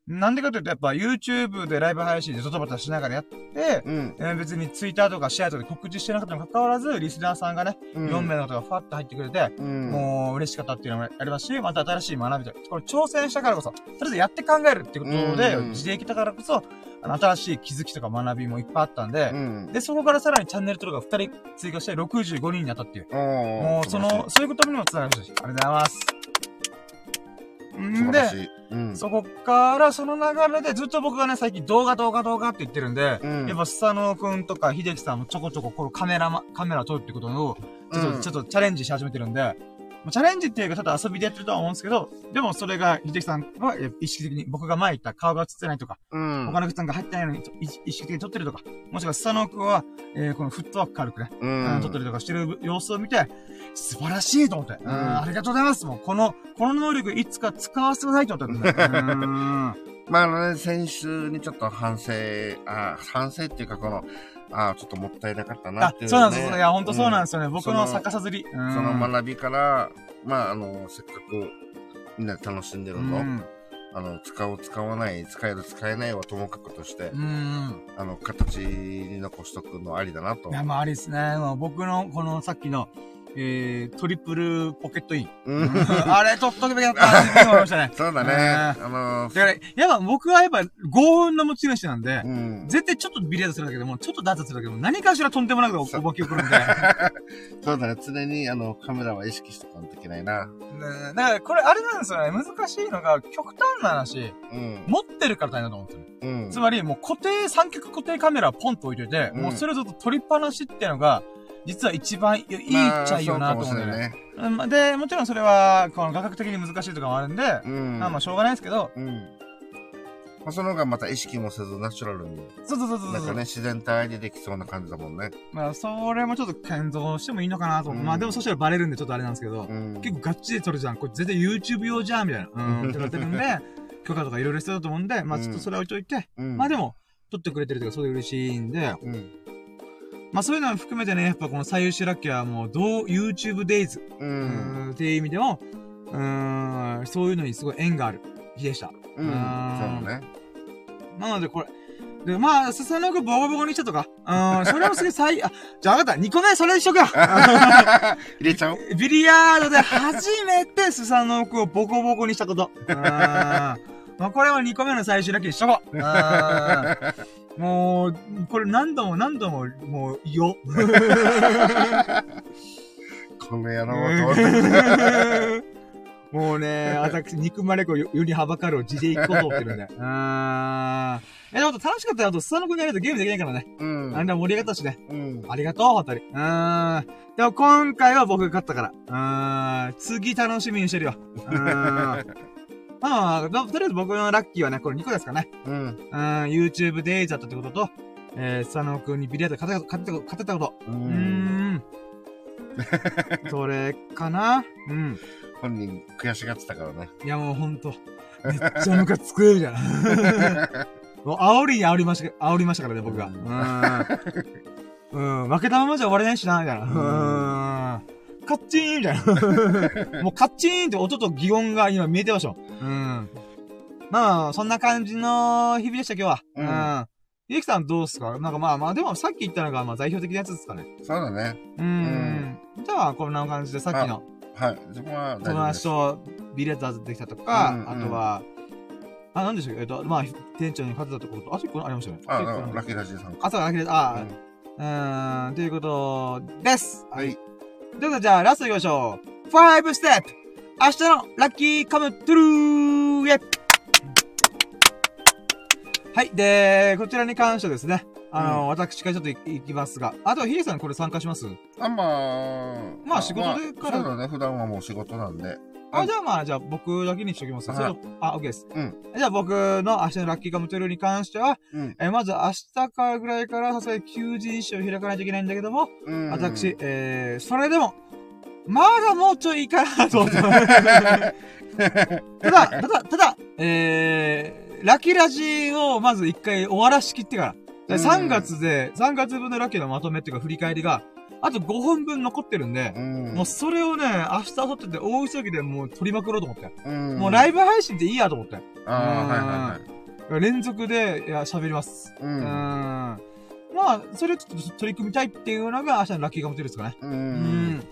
なんでかというと、やっぱ YouTube でライブ配信でドタバタしながらやって、うん。えー別に Twitter とかシェアとかで告知してなかったにもかかわらず、リスナーさんがね、うん4名の方がファッと入ってくれて、うん。もう嬉しかったっていうのもありますし、また新しい学びと。これ挑戦したからこそ、とりあえずやって考えるってことで、うん自力だからこそ、あの、新しい気づきとか学びもいっぱいあったんで、うん。で、そこからさらにチャンネル登録が2人追加して65人になったっていう。おもう、その、そういうことにもつながりましたし、ありがとうございます。んで。うん。そこから、その流れでずっと僕がね、最近動画動画動画って言ってるんで、うんやっぱスサノオくんとか秀樹さんもちょこちょここのカメラま、カメラ撮るってことを、ちょっと、うんちょっとチャレンジし始めてるんで、まあチャレンジっていうか、ただ遊びでやってるとは思うんですけど、でもそれが、秀樹さんはえ意識的に僕が前言った顔が映ってないとか、うん。他のんが入ってないのに意意識的に撮ってるとか、もしくはスサノオくんは、えー、このフットワーク軽くね、ううんん。撮ったりとかしてる様子を見て、素晴らしいと思って。うん、んありがとうございます。もう、この、この能力いつか使わせてくださいと思ったんだよ。[LAUGHS] うん。まあ、あのね、先週にちょっと反省、あ反省っていうか、この、あちょっともったいなかったなあってい、う、ね。そうなんです。いや、ほんとそうなんですよね。ん僕の逆さずり。うんその学びから、まあ、あの、せっかくみんなで楽しんでるの、うん。あの、使う、使わない、使える、使えないはともかくとして、うん。あの、形に残しとくのありだなと。いや、まあ、ありですね。僕の、このさっきの、えー、トリプルポケットイン。うん。[LAUGHS] あれ、取っとくべきだったなって思いましたね。[LAUGHS] そうだね。うあのだから、やっぱ僕はやっぱ幸運の持ち主なんでう、ん。絶対ちょっとビリヤードするだけでも、ちょっとダーツするだけでも、何かしらとんでもなくおそうぼき起こるんで。[LAUGHS] そうだね。常に、あの、カメラは意識しとかないといけないな。ねだから、これ、あれなんですよね。難しいのが、極端な話、うん。持ってるから大変だと思うんですよね。うん。つまり、もう固定、三脚固定カメラポンと置いといて、うんもうそれをずっと撮りっぱなしっていうのが、実は一番いいっちゃいいよなと思うんだよね。まあで、もちろんそれは、この画角的に難しいとかもあるんで、うん。まあまあしょうがないですけど、うん。まあ、その方がまた意識もせずナチュラルに。そうそうそうそうなんかね、自然体でできそうな感じだもんね。まあ、それもちょっと検討してもいいのかなと思う。うんまあでもそしたらバレるんでちょっとあれなんですけど、うん。結構ガッチリ撮るじゃん。これ絶対 YouTube 用じゃんみたいな。うん、って言われてるんで、[LAUGHS] 許可とかいろいろ必要だと思うんで、まあちょっとそれは置いといて、うん。まあでも、撮ってくれてるとか、それで嬉しいんで、うん。まあそういうのを含めてね、やっぱこの最優秀ラッキーはもう、どう YouTube Days、う。うんん、っていう意味でも、うーん、そういうのにすごい縁がある日でした。うん。そうね。なのでこれ、で、まあ、笹野くボコボコにしたとか、うん、それもすげえ最、[LAUGHS] あ、じゃあ分かった、2個目それにしとくよ [LAUGHS] 入れちゃおう。ビリヤードで初めてスサノオクをボコボコにしたこと。うん。まあ、これは2個目の最終ラッキーにしとこう。うん。もう、これ何度も何度も、もう、よ。この野郎と。[LAUGHS] もうね、私、憎まれこよよりはばかるを地で行こうと思ってるんで。[LAUGHS] うーん。え、でも楽しかったよ。と、スサノオクにやるとゲームできないからね。うん。あんな盛り上がったしね。うん。ありがとう、ホタル。うーん。でも今回は僕が勝ったから。うーん。次楽しみにしてるよ。うーん。まあ、ととりあえず僕のラッキーはね、これ2個ですかね。うん。うん、YouTube デイズだったってことと、えー、スサノオ君にビリヤード勝てた、勝てた、勝てたこと。ううーん。ん。それかなうん。本人悔しがってたからね。いやもうほんと、めっちゃムカつくじゃん。もう煽りに煽りました、煽りましたからね、僕が。うん。うん。負けたままじゃ終われないしな、みたいな。うん。カッチーンみたいな。[LAUGHS] もうカッチーンって音と擬音が今見えてましたもん。うん。まあ、そんな感じの日々でした、今日は。ううんん。ゆうきさんどうっすか？なんかまあまあ、でもさっき言ったのがまあ代表的なやつですかね。そうだね。うん。じゃあ、こんな感じでさっきのはい。自分は大友。達とビレッダーズできたとか、うんうんあとは、あ、なんでしたっけ？えっと、まあ、店長に勝てたところと、あと一個ありましたよね。あ、ラッキーラジーさんか。あ、そうだ、ラッキーです。あうんうーん、ということです。はい。ということで、じゃあ、ラスト行きましょう。5ステップ明日のラッキーカムトゥルーイェイはい。で、こちらに関してはですね、あの、私からちょっといいきますが、あとはヒデさんこれ参加します？あ、まあ。まあ仕事でからまあそうだね。普段はもう仕事なんで。あ、じゃあまあ、じゃあ僕だけにしときます。はいそれとあ、OK です。うん。じゃあ僕の明日のラッキーガムトゥルーに関しては、うん。えーまず明日からぐらいからさすがに求人誌を開かないといけないんだけども、うん。私、えー、それでも、まだもうちょいいいかなと思って。ただ、[LAUGHS] ただ、ただ、えー、ラッキーラジをまず一回終わらしきってから。でうん3月で、3月分のラッキーのまとめっていうか振り返りが、あと5本分残ってるんで、うん。もうそれをね、明日撮ってて大急ぎでもう取りまくろうと思って。うん、もうライブ配信でいいやと思って。ああ、はいはいはい。連続で、いや、喋ります。ううん。ん。まあ、それをちょっと取り組みたいっていうのが明日のラッキーガムテルですかね。う。うんん。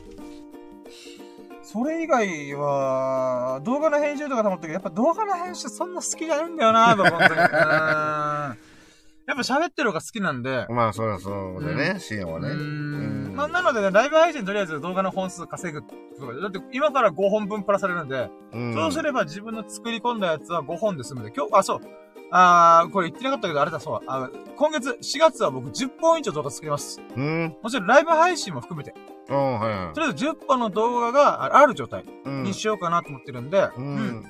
それ以外は、動画の編集とかと思ったけど、やっぱ動画の編集そんな好きじゃないんだよな、と思って。[LAUGHS] うん。やっぱ喋ってる方が好きなんで。まあ、そりゃそうだね、シーンはね。ううんん。まあ、なのでね、ライブ配信とりあえず動画の本数稼ぐとか。だって今から5本分プラスされるんで、うんそうすれば自分の作り込んだやつは5本で済むんで、今日、あ、そう。あー、これ言ってなかったけど、あれだ、そう。あ今月、4月は僕10本以上動画作ります。うん。もちろんライブ配信も含めて。ああ、はいはとりあえず10本の動画があある状態い。うん。にしようかなと思ってるんで、ううんん。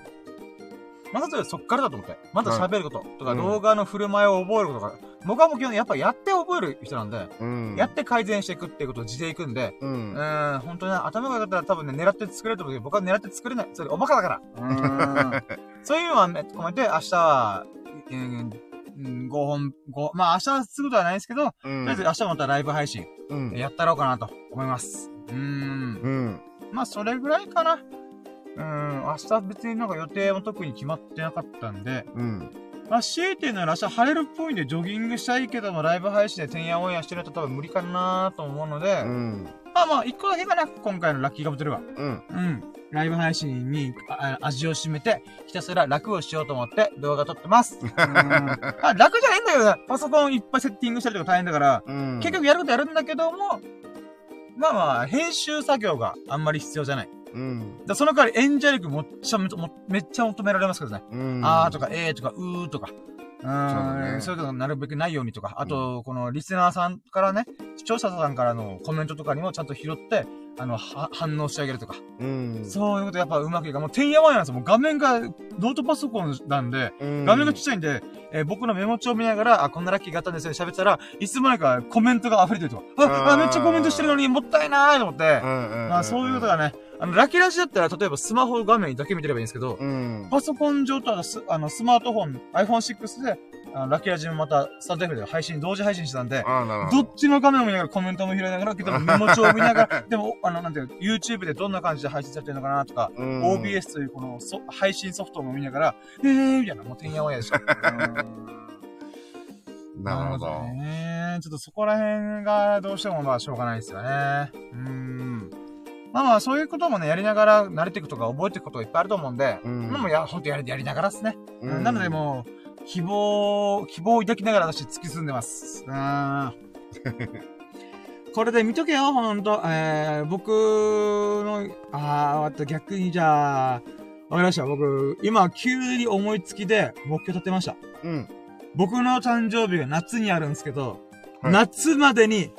まずはそっからだと思って。まず喋ることとか、うん動画の振る舞いを覚えることとか、僕はもう基本やっぱやって覚える人なんで、うん。やって改善していくっていうことを地でいくんで、う。うんーん、本当にね頭が良かったら多分ね、狙って作れると思うけど、僕は狙って作れない。それおバカだから。うーんそういうのはね込めて、明日は、うん、5本、5、まあ明日すぐとはないですけど、とうん。りあえず明日またライブ配信うん。やったろうかなと思います。うーん。うん。まあそれぐらいかな。うん、明日別になんか予定も特に決まってなかったんで、うん。まあ強いて言うなら明日晴れるっぽいんでジョギングしたいけどもライブ配信でてんやわんやしてると多分無理かなと思うので、うん。まあまあ一個だけかな、今回のラッキーガブトルは。うん。うん。ライブ配信にあ味を占めて、ひたすら楽をしようと思って動画撮ってます。[LAUGHS] うん、あ楽じゃないんだけどね。パソコンいっぱいセッティングしたりとか大変だから、うん。結局やることやるんだけども、まあまあ、編集作業があんまり必要じゃない。うん。だその代わり演者力もっちゃめめっちゃ求められますけどね。うん。あーとか、えーとか、うーとか。うだねそういうのがなるべくないようにとか、あと、このリスナーさんからね、視聴者さんからのコメントとかにもちゃんと拾って、あの、は反応してあげるとか。うん。そういうことやっぱうまくいくか。もう、てんやわんやなんですよ。もう画面が、ノートパソコンなんで、うん。画面がちっちゃいんで、えー僕のメモ帳を見ながら、あ、こんなラッキーがあったんですよ、喋ってたら、いつもなんかコメントが溢れてるとか、あ、あ、めっちゃコメントしてるのにもったいないと思って。まあそういうことがね、あの、ラッキーラジだったら、例えばスマホ画面だけ見てればいいんですけど、うん。パソコン上とあのスあのスマートフォン、iPhone6 で、あのラッキーラジもまた、スタンド F で配信、同時配信してたんで、ど。どっちの画面を見ながらコメントも拾いながら、けどメモ帳を見ながら、[LAUGHS] でも、あの、なんていうの YouTube でどんな感じで配信されてるのかなとか、うん OBS というこのそ配信ソフトも見ながら、えーみたいな、もうてんやわんやでした。[LAUGHS] なるほど。ね。ちょっとそこら辺がどうしてもまあしょうがないですよね。うん。まあまあそういうこともね、やりながら慣れていくとか覚えていくことがいっぱいあると思うんで、うんまあもうや、ほんとやり、やりながらですね。うんなのでもう、希望、希望を抱きながら私突き進んでます。うん。[LAUGHS] これで見とけよ、ほんと。えー、僕の、あー、わった、逆にじゃあ、わかりました。僕、今、急に思いつきで目標立てました。うん。僕の誕生日が夏にあるんですけど、はい夏までに、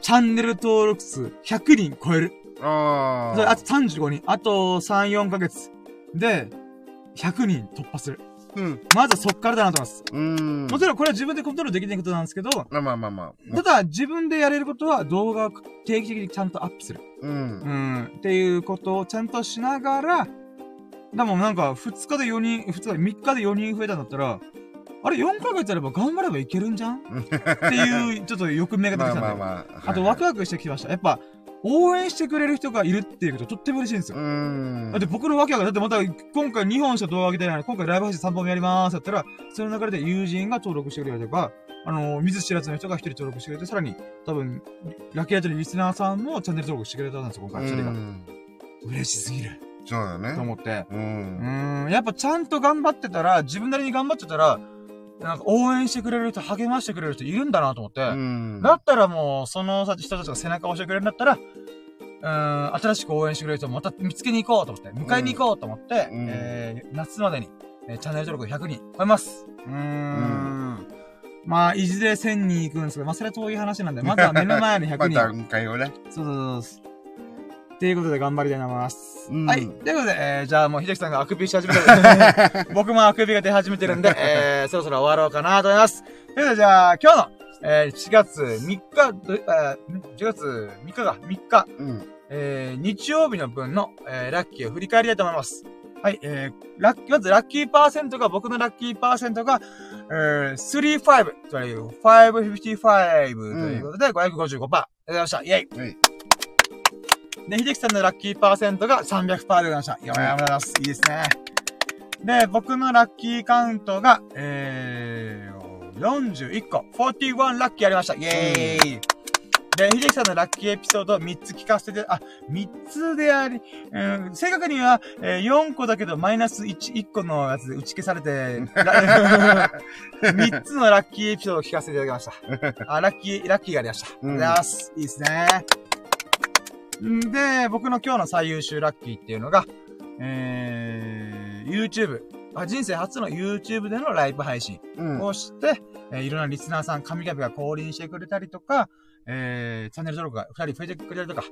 チャンネル登録数100人超える。ああ。それあと35人。あと3、4ヶ月。で、100人突破する。うん。まずはそっからだなと思います。うん。もちろんこれは自分でコントロールできないことなんですけど、まあまあまあまあ。ただ自分でやれることは動画を定期的にちゃんとアップする。う。うんん。っていうことをちゃんとしながら、でもなんか2日で4人、2日、3日で4人増えたんだったら、あれ4ヶ月あれば頑張ればいけるんじゃん？っていう、ちょっと欲目が出てきたんで。[LAUGHS] まあまあまあ。あとワクワクしてきました。やっぱ、応援してくれる人がいるっていうこととっても嬉しいんですよ。うん。だって僕のわけわかんない。だってまた今回2本しか動画上げてないのに、今回ライブ配信3本目やりますだったら、その流れで友人が登録してくれるとか、あの、見ず知らずの人が1人登録してくれて、さらに多分、ラッキーアイトのリスナーさんもチャンネル登録してくれたんですよ、今回2人が。うん嬉しすぎる。そうだとね。思って。う。うんーん、やっぱちゃんと頑張ってたら、自分なりに頑張ってたら、なんか応援してくれる人、励ましてくれる人いるんだなと思って。うん。だったらもう、その人たちが背中を押してくれるんだったら、うーん、新しく応援してくれる人をまた見つけに行こうと思って、迎えに行こうと思って、うんえー、夏までに、えーチャンネル登録100人超えます。うーん。まあ、いずれ1000人行くんですけど、まあ、それは遠い話なんで、まずは目の前の100 [LAUGHS] まあ人。段階をね。そうそうそうそう。っていうことで頑張りたいと思います。うんはい。ということで、えー、じゃあもう秀樹さんがあくびし始めたので、[LAUGHS] 僕もあくびが出始めてるんで、えー、そろそろ終わろうかなと思います。ということで、じゃあ今日の、えー、4月3日、どえー、4月3日か、3日、うん。えー、日曜日の分の、えー、ラッキーを振り返りたいと思います。はい、えー、ラッキー、まずラッキーパーセントが、僕のラッキーパーセントが、えー、35という、555ということで、555%。ありがとうございました。イェイはい。で、秀樹さんのラッキーパーセントが300%でございました。いや、ありがとうございます。いいですね。で、僕のラッキーカウントが、えー、41個、41ラッキーありました。イェーイ、で、秀樹さんのラッキーエピソードを3つ聞かせて、あ、3つであり、うん、正確には、えー4個だけど、マイナス1、1個のやつで打ち消されて、[LAUGHS] [LAUGHS] ら3つのラッキーエピソードを聞かせていただきました。あ、ラッキー、ラッキーがありました。ありがとうございます。いいですね。で、僕の今日の最優秀ラッキーっていうのが、えー、YouTube。あ人生初の YouTube でのライブ配信。をして、えーいろんなリスナーさん、神々が降臨してくれたりとか、えー、チャンネル登録が2人増えてくれたりとか、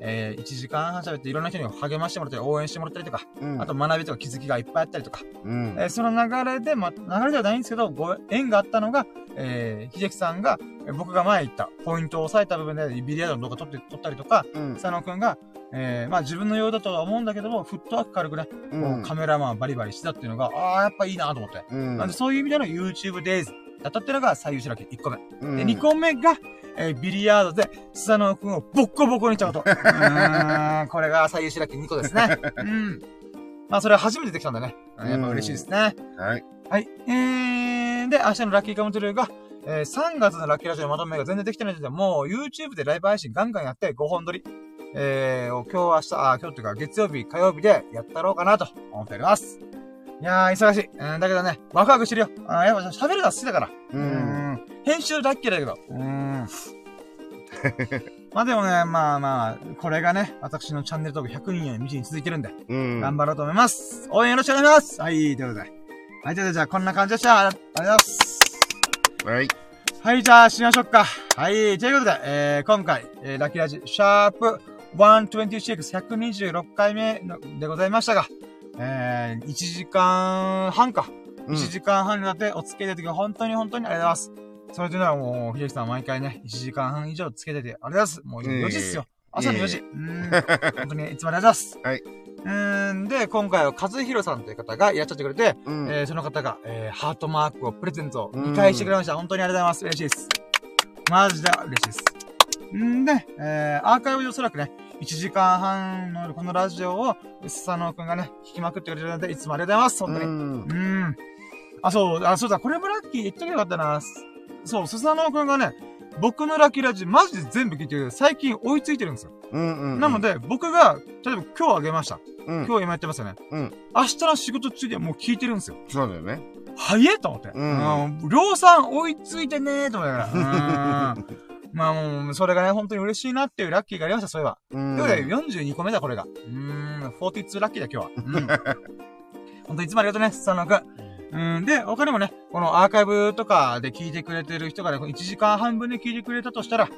えー、1時間半喋っていろんな人に励ましてもらったり、応援してもらったりとか、うん。あと学びとか気づきがいっぱいあったりとか、うん。えーその流れで、ま、流れではないんですけど、ご縁があったのが、えー、秀樹さんが、えー僕が前言ったポイントを押さえた部分でビリヤードの動画撮って、撮ったりとか、うん。佐野くんが、えー、まあ自分のようだとは思うんだけども、フットワーク軽くね、う。こうんカメラマンバリバリしてたっていうのが、ああ、やっぱいいなと思って。うん。なんでそういう意味での YouTube デイズだったっていうのが最優秀ラッキー1個目。うんで、2個目が、えービリヤードで、スサノオくんをボッコボコにしちゃうこと。[LAUGHS] うーん、これが最優秀ラッキー2個ですね。[LAUGHS] うん。まあ、それは初めてできたんだね。うんやっぱ嬉しいですね。はい。はい。えー、で、明日のラッキーカウントルーが、えー、3月のラッキーラジオのまとめが全然できてないので、もう YouTube でライブ配信ガンガンやって5本撮り。えー、を今日明日、あ、今日っていうか月曜日、火曜日でやったろうかなと思っております。いやー、忙しい。うん、だけどね、ワクワクしてるよ。あーやっぱ喋るのは好きだから。う。うんん。編集大っ嫌いだけど。うん。[LAUGHS] まあでもね、まあまあ、これがね、私のチャンネル登録100人への道に続いてるんで、うん。頑張ろうと思います。応援よろしくお願いしますはい、ということで。はい、ということで、じゃあこんな感じでした。ありがとうございます。はい。はい、じゃあ、しましょうか。はい、ということで、えー、今回、えー、ラッキーラジ、シャープ126、126回目のでございましたが、えー、1時間半か。うん1時間半になってお付き合いいただき本当に本当にありがとうございます。それというのはもう、秀樹さん毎回ね、1時間半以上つけててありがとうございます。もう4時っすよ。朝の4時。うーん。本当にいつもありがとうございます。[LAUGHS] はい。うーん、で、今回は和弘さんという方がいらっしゃってくれて、うん。えー、その方が、えー、ハートマークをプレゼントをうん2回してくれました。本当にありがとうございます。嬉しいです。マジで嬉しいです。んで、えー、アーカイブでおそらくね、1時間半のこのラジオを、スサノオくんがね、聞きまくってくれるので、いつもありがとうございます。本当に。う。うんん。あ、そう、あ、そうだ、これもラッキー言っとけばよかったな。そう、スサノオくんがね、僕のラッキーラジオ、マジで全部聞いてる最近追いついてるんですよ。うん。うん。なの、で、僕が、例えば今日あげました。うん。今日今やってますよね。うん。明日の仕事中にはもう聞いてるんですよ。そうだよね。早えと思って。うんうん。量産追いついてねーと思いながら。[LAUGHS] うん。まあもう、それがね、本当に嬉しいなっていうラッキーがありました、そういえば。うん。ということで、42個目だ、これが。うーん、42ラッキーだ、今日は。うん。[LAUGHS] 本当いつもありがとうね、スサノオくん。うん。で、他にもね、このアーカイブとかで聞いてくれてる人がね、この1時間半分で聞いてくれたとしたら、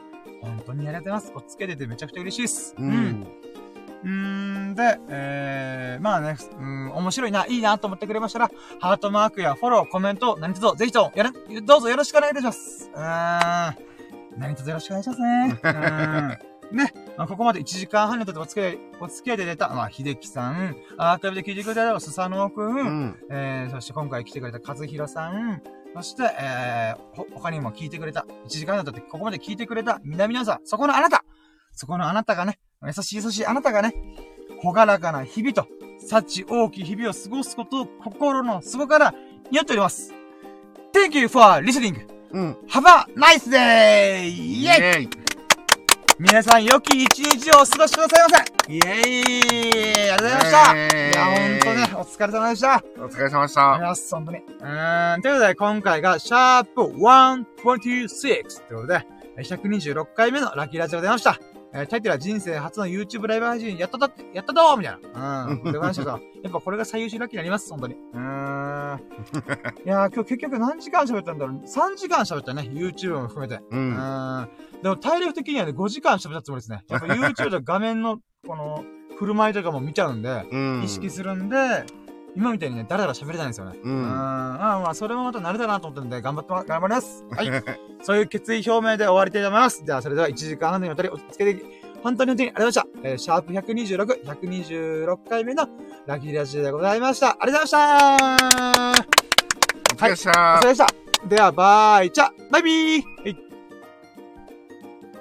本当にありがとうございます。こっつけててめちゃくちゃ嬉しいです。ううん。ん。うーん、で、えー、まあね、うん、面白いな、いいなと思ってくれましたら、ハートマークやフォロー、コメント、何卒、ぜひとも、やる、どうぞよろしくお願いいたします。うーん、何卒よろしくお願いしますね。うーん。ね、まあ、ここまで1時間半にとってお付き合い、お付き合いで出た、まあ、秀樹さん、アーカイブで聞いてくれたスサノオくん、うん。えー、そして今回来てくれた和弘さん、そして、えー、ほ、他にも聞いてくれた、1時間だってここまで聞いてくれた、皆々さん、そこのあなたそこのあなたがね、優しい優しいあなたがね、ほがらかな日々と、幸大きい日々を過ごすことを心の底から祈っております。Thank you for listening! うん。Have a nice day! イェイ皆さん良き一日をお過ごしくださいませイェイありがとうございましたイェーイいや、ほんとね、お疲れ様でしたお疲れ様でしありた。ます、本当に。うーん、ということで、今回が、シャープ126ということで、126回目のラッキーラジオでございました。えータイトルは人生初の YouTube ライブ配信やっただって、やったどーみたいな。うん。でございましたが、やっぱこれが最優秀ラッキーになります、本当に。うーん。[LAUGHS] いやー、今日結局何時間喋ったんだろう ?3 時間喋ったね。YouTube も含めて。う。うんん。でも体力的にはね、5時間喋ったつもりですね。やっぱ YouTube の画面のこの、振る舞いとかも見ちゃうんで、うん。意識するんで、今みたいにね、だらだら喋れないんですよね。ううんん。まあまあ、それもまた慣れたなと思ってるんで、頑張ってま、頑張ります。はい。そういう決意表明で終わりたいと思います。では、それでは1時間半にわたりお付き合い本当に本当にありがとうございました。えー、シャープ126、126回目のラッキーラジオでございました。ありがとうございましたお疲れっしたお疲れ様でした。では、バイチャバイビーはい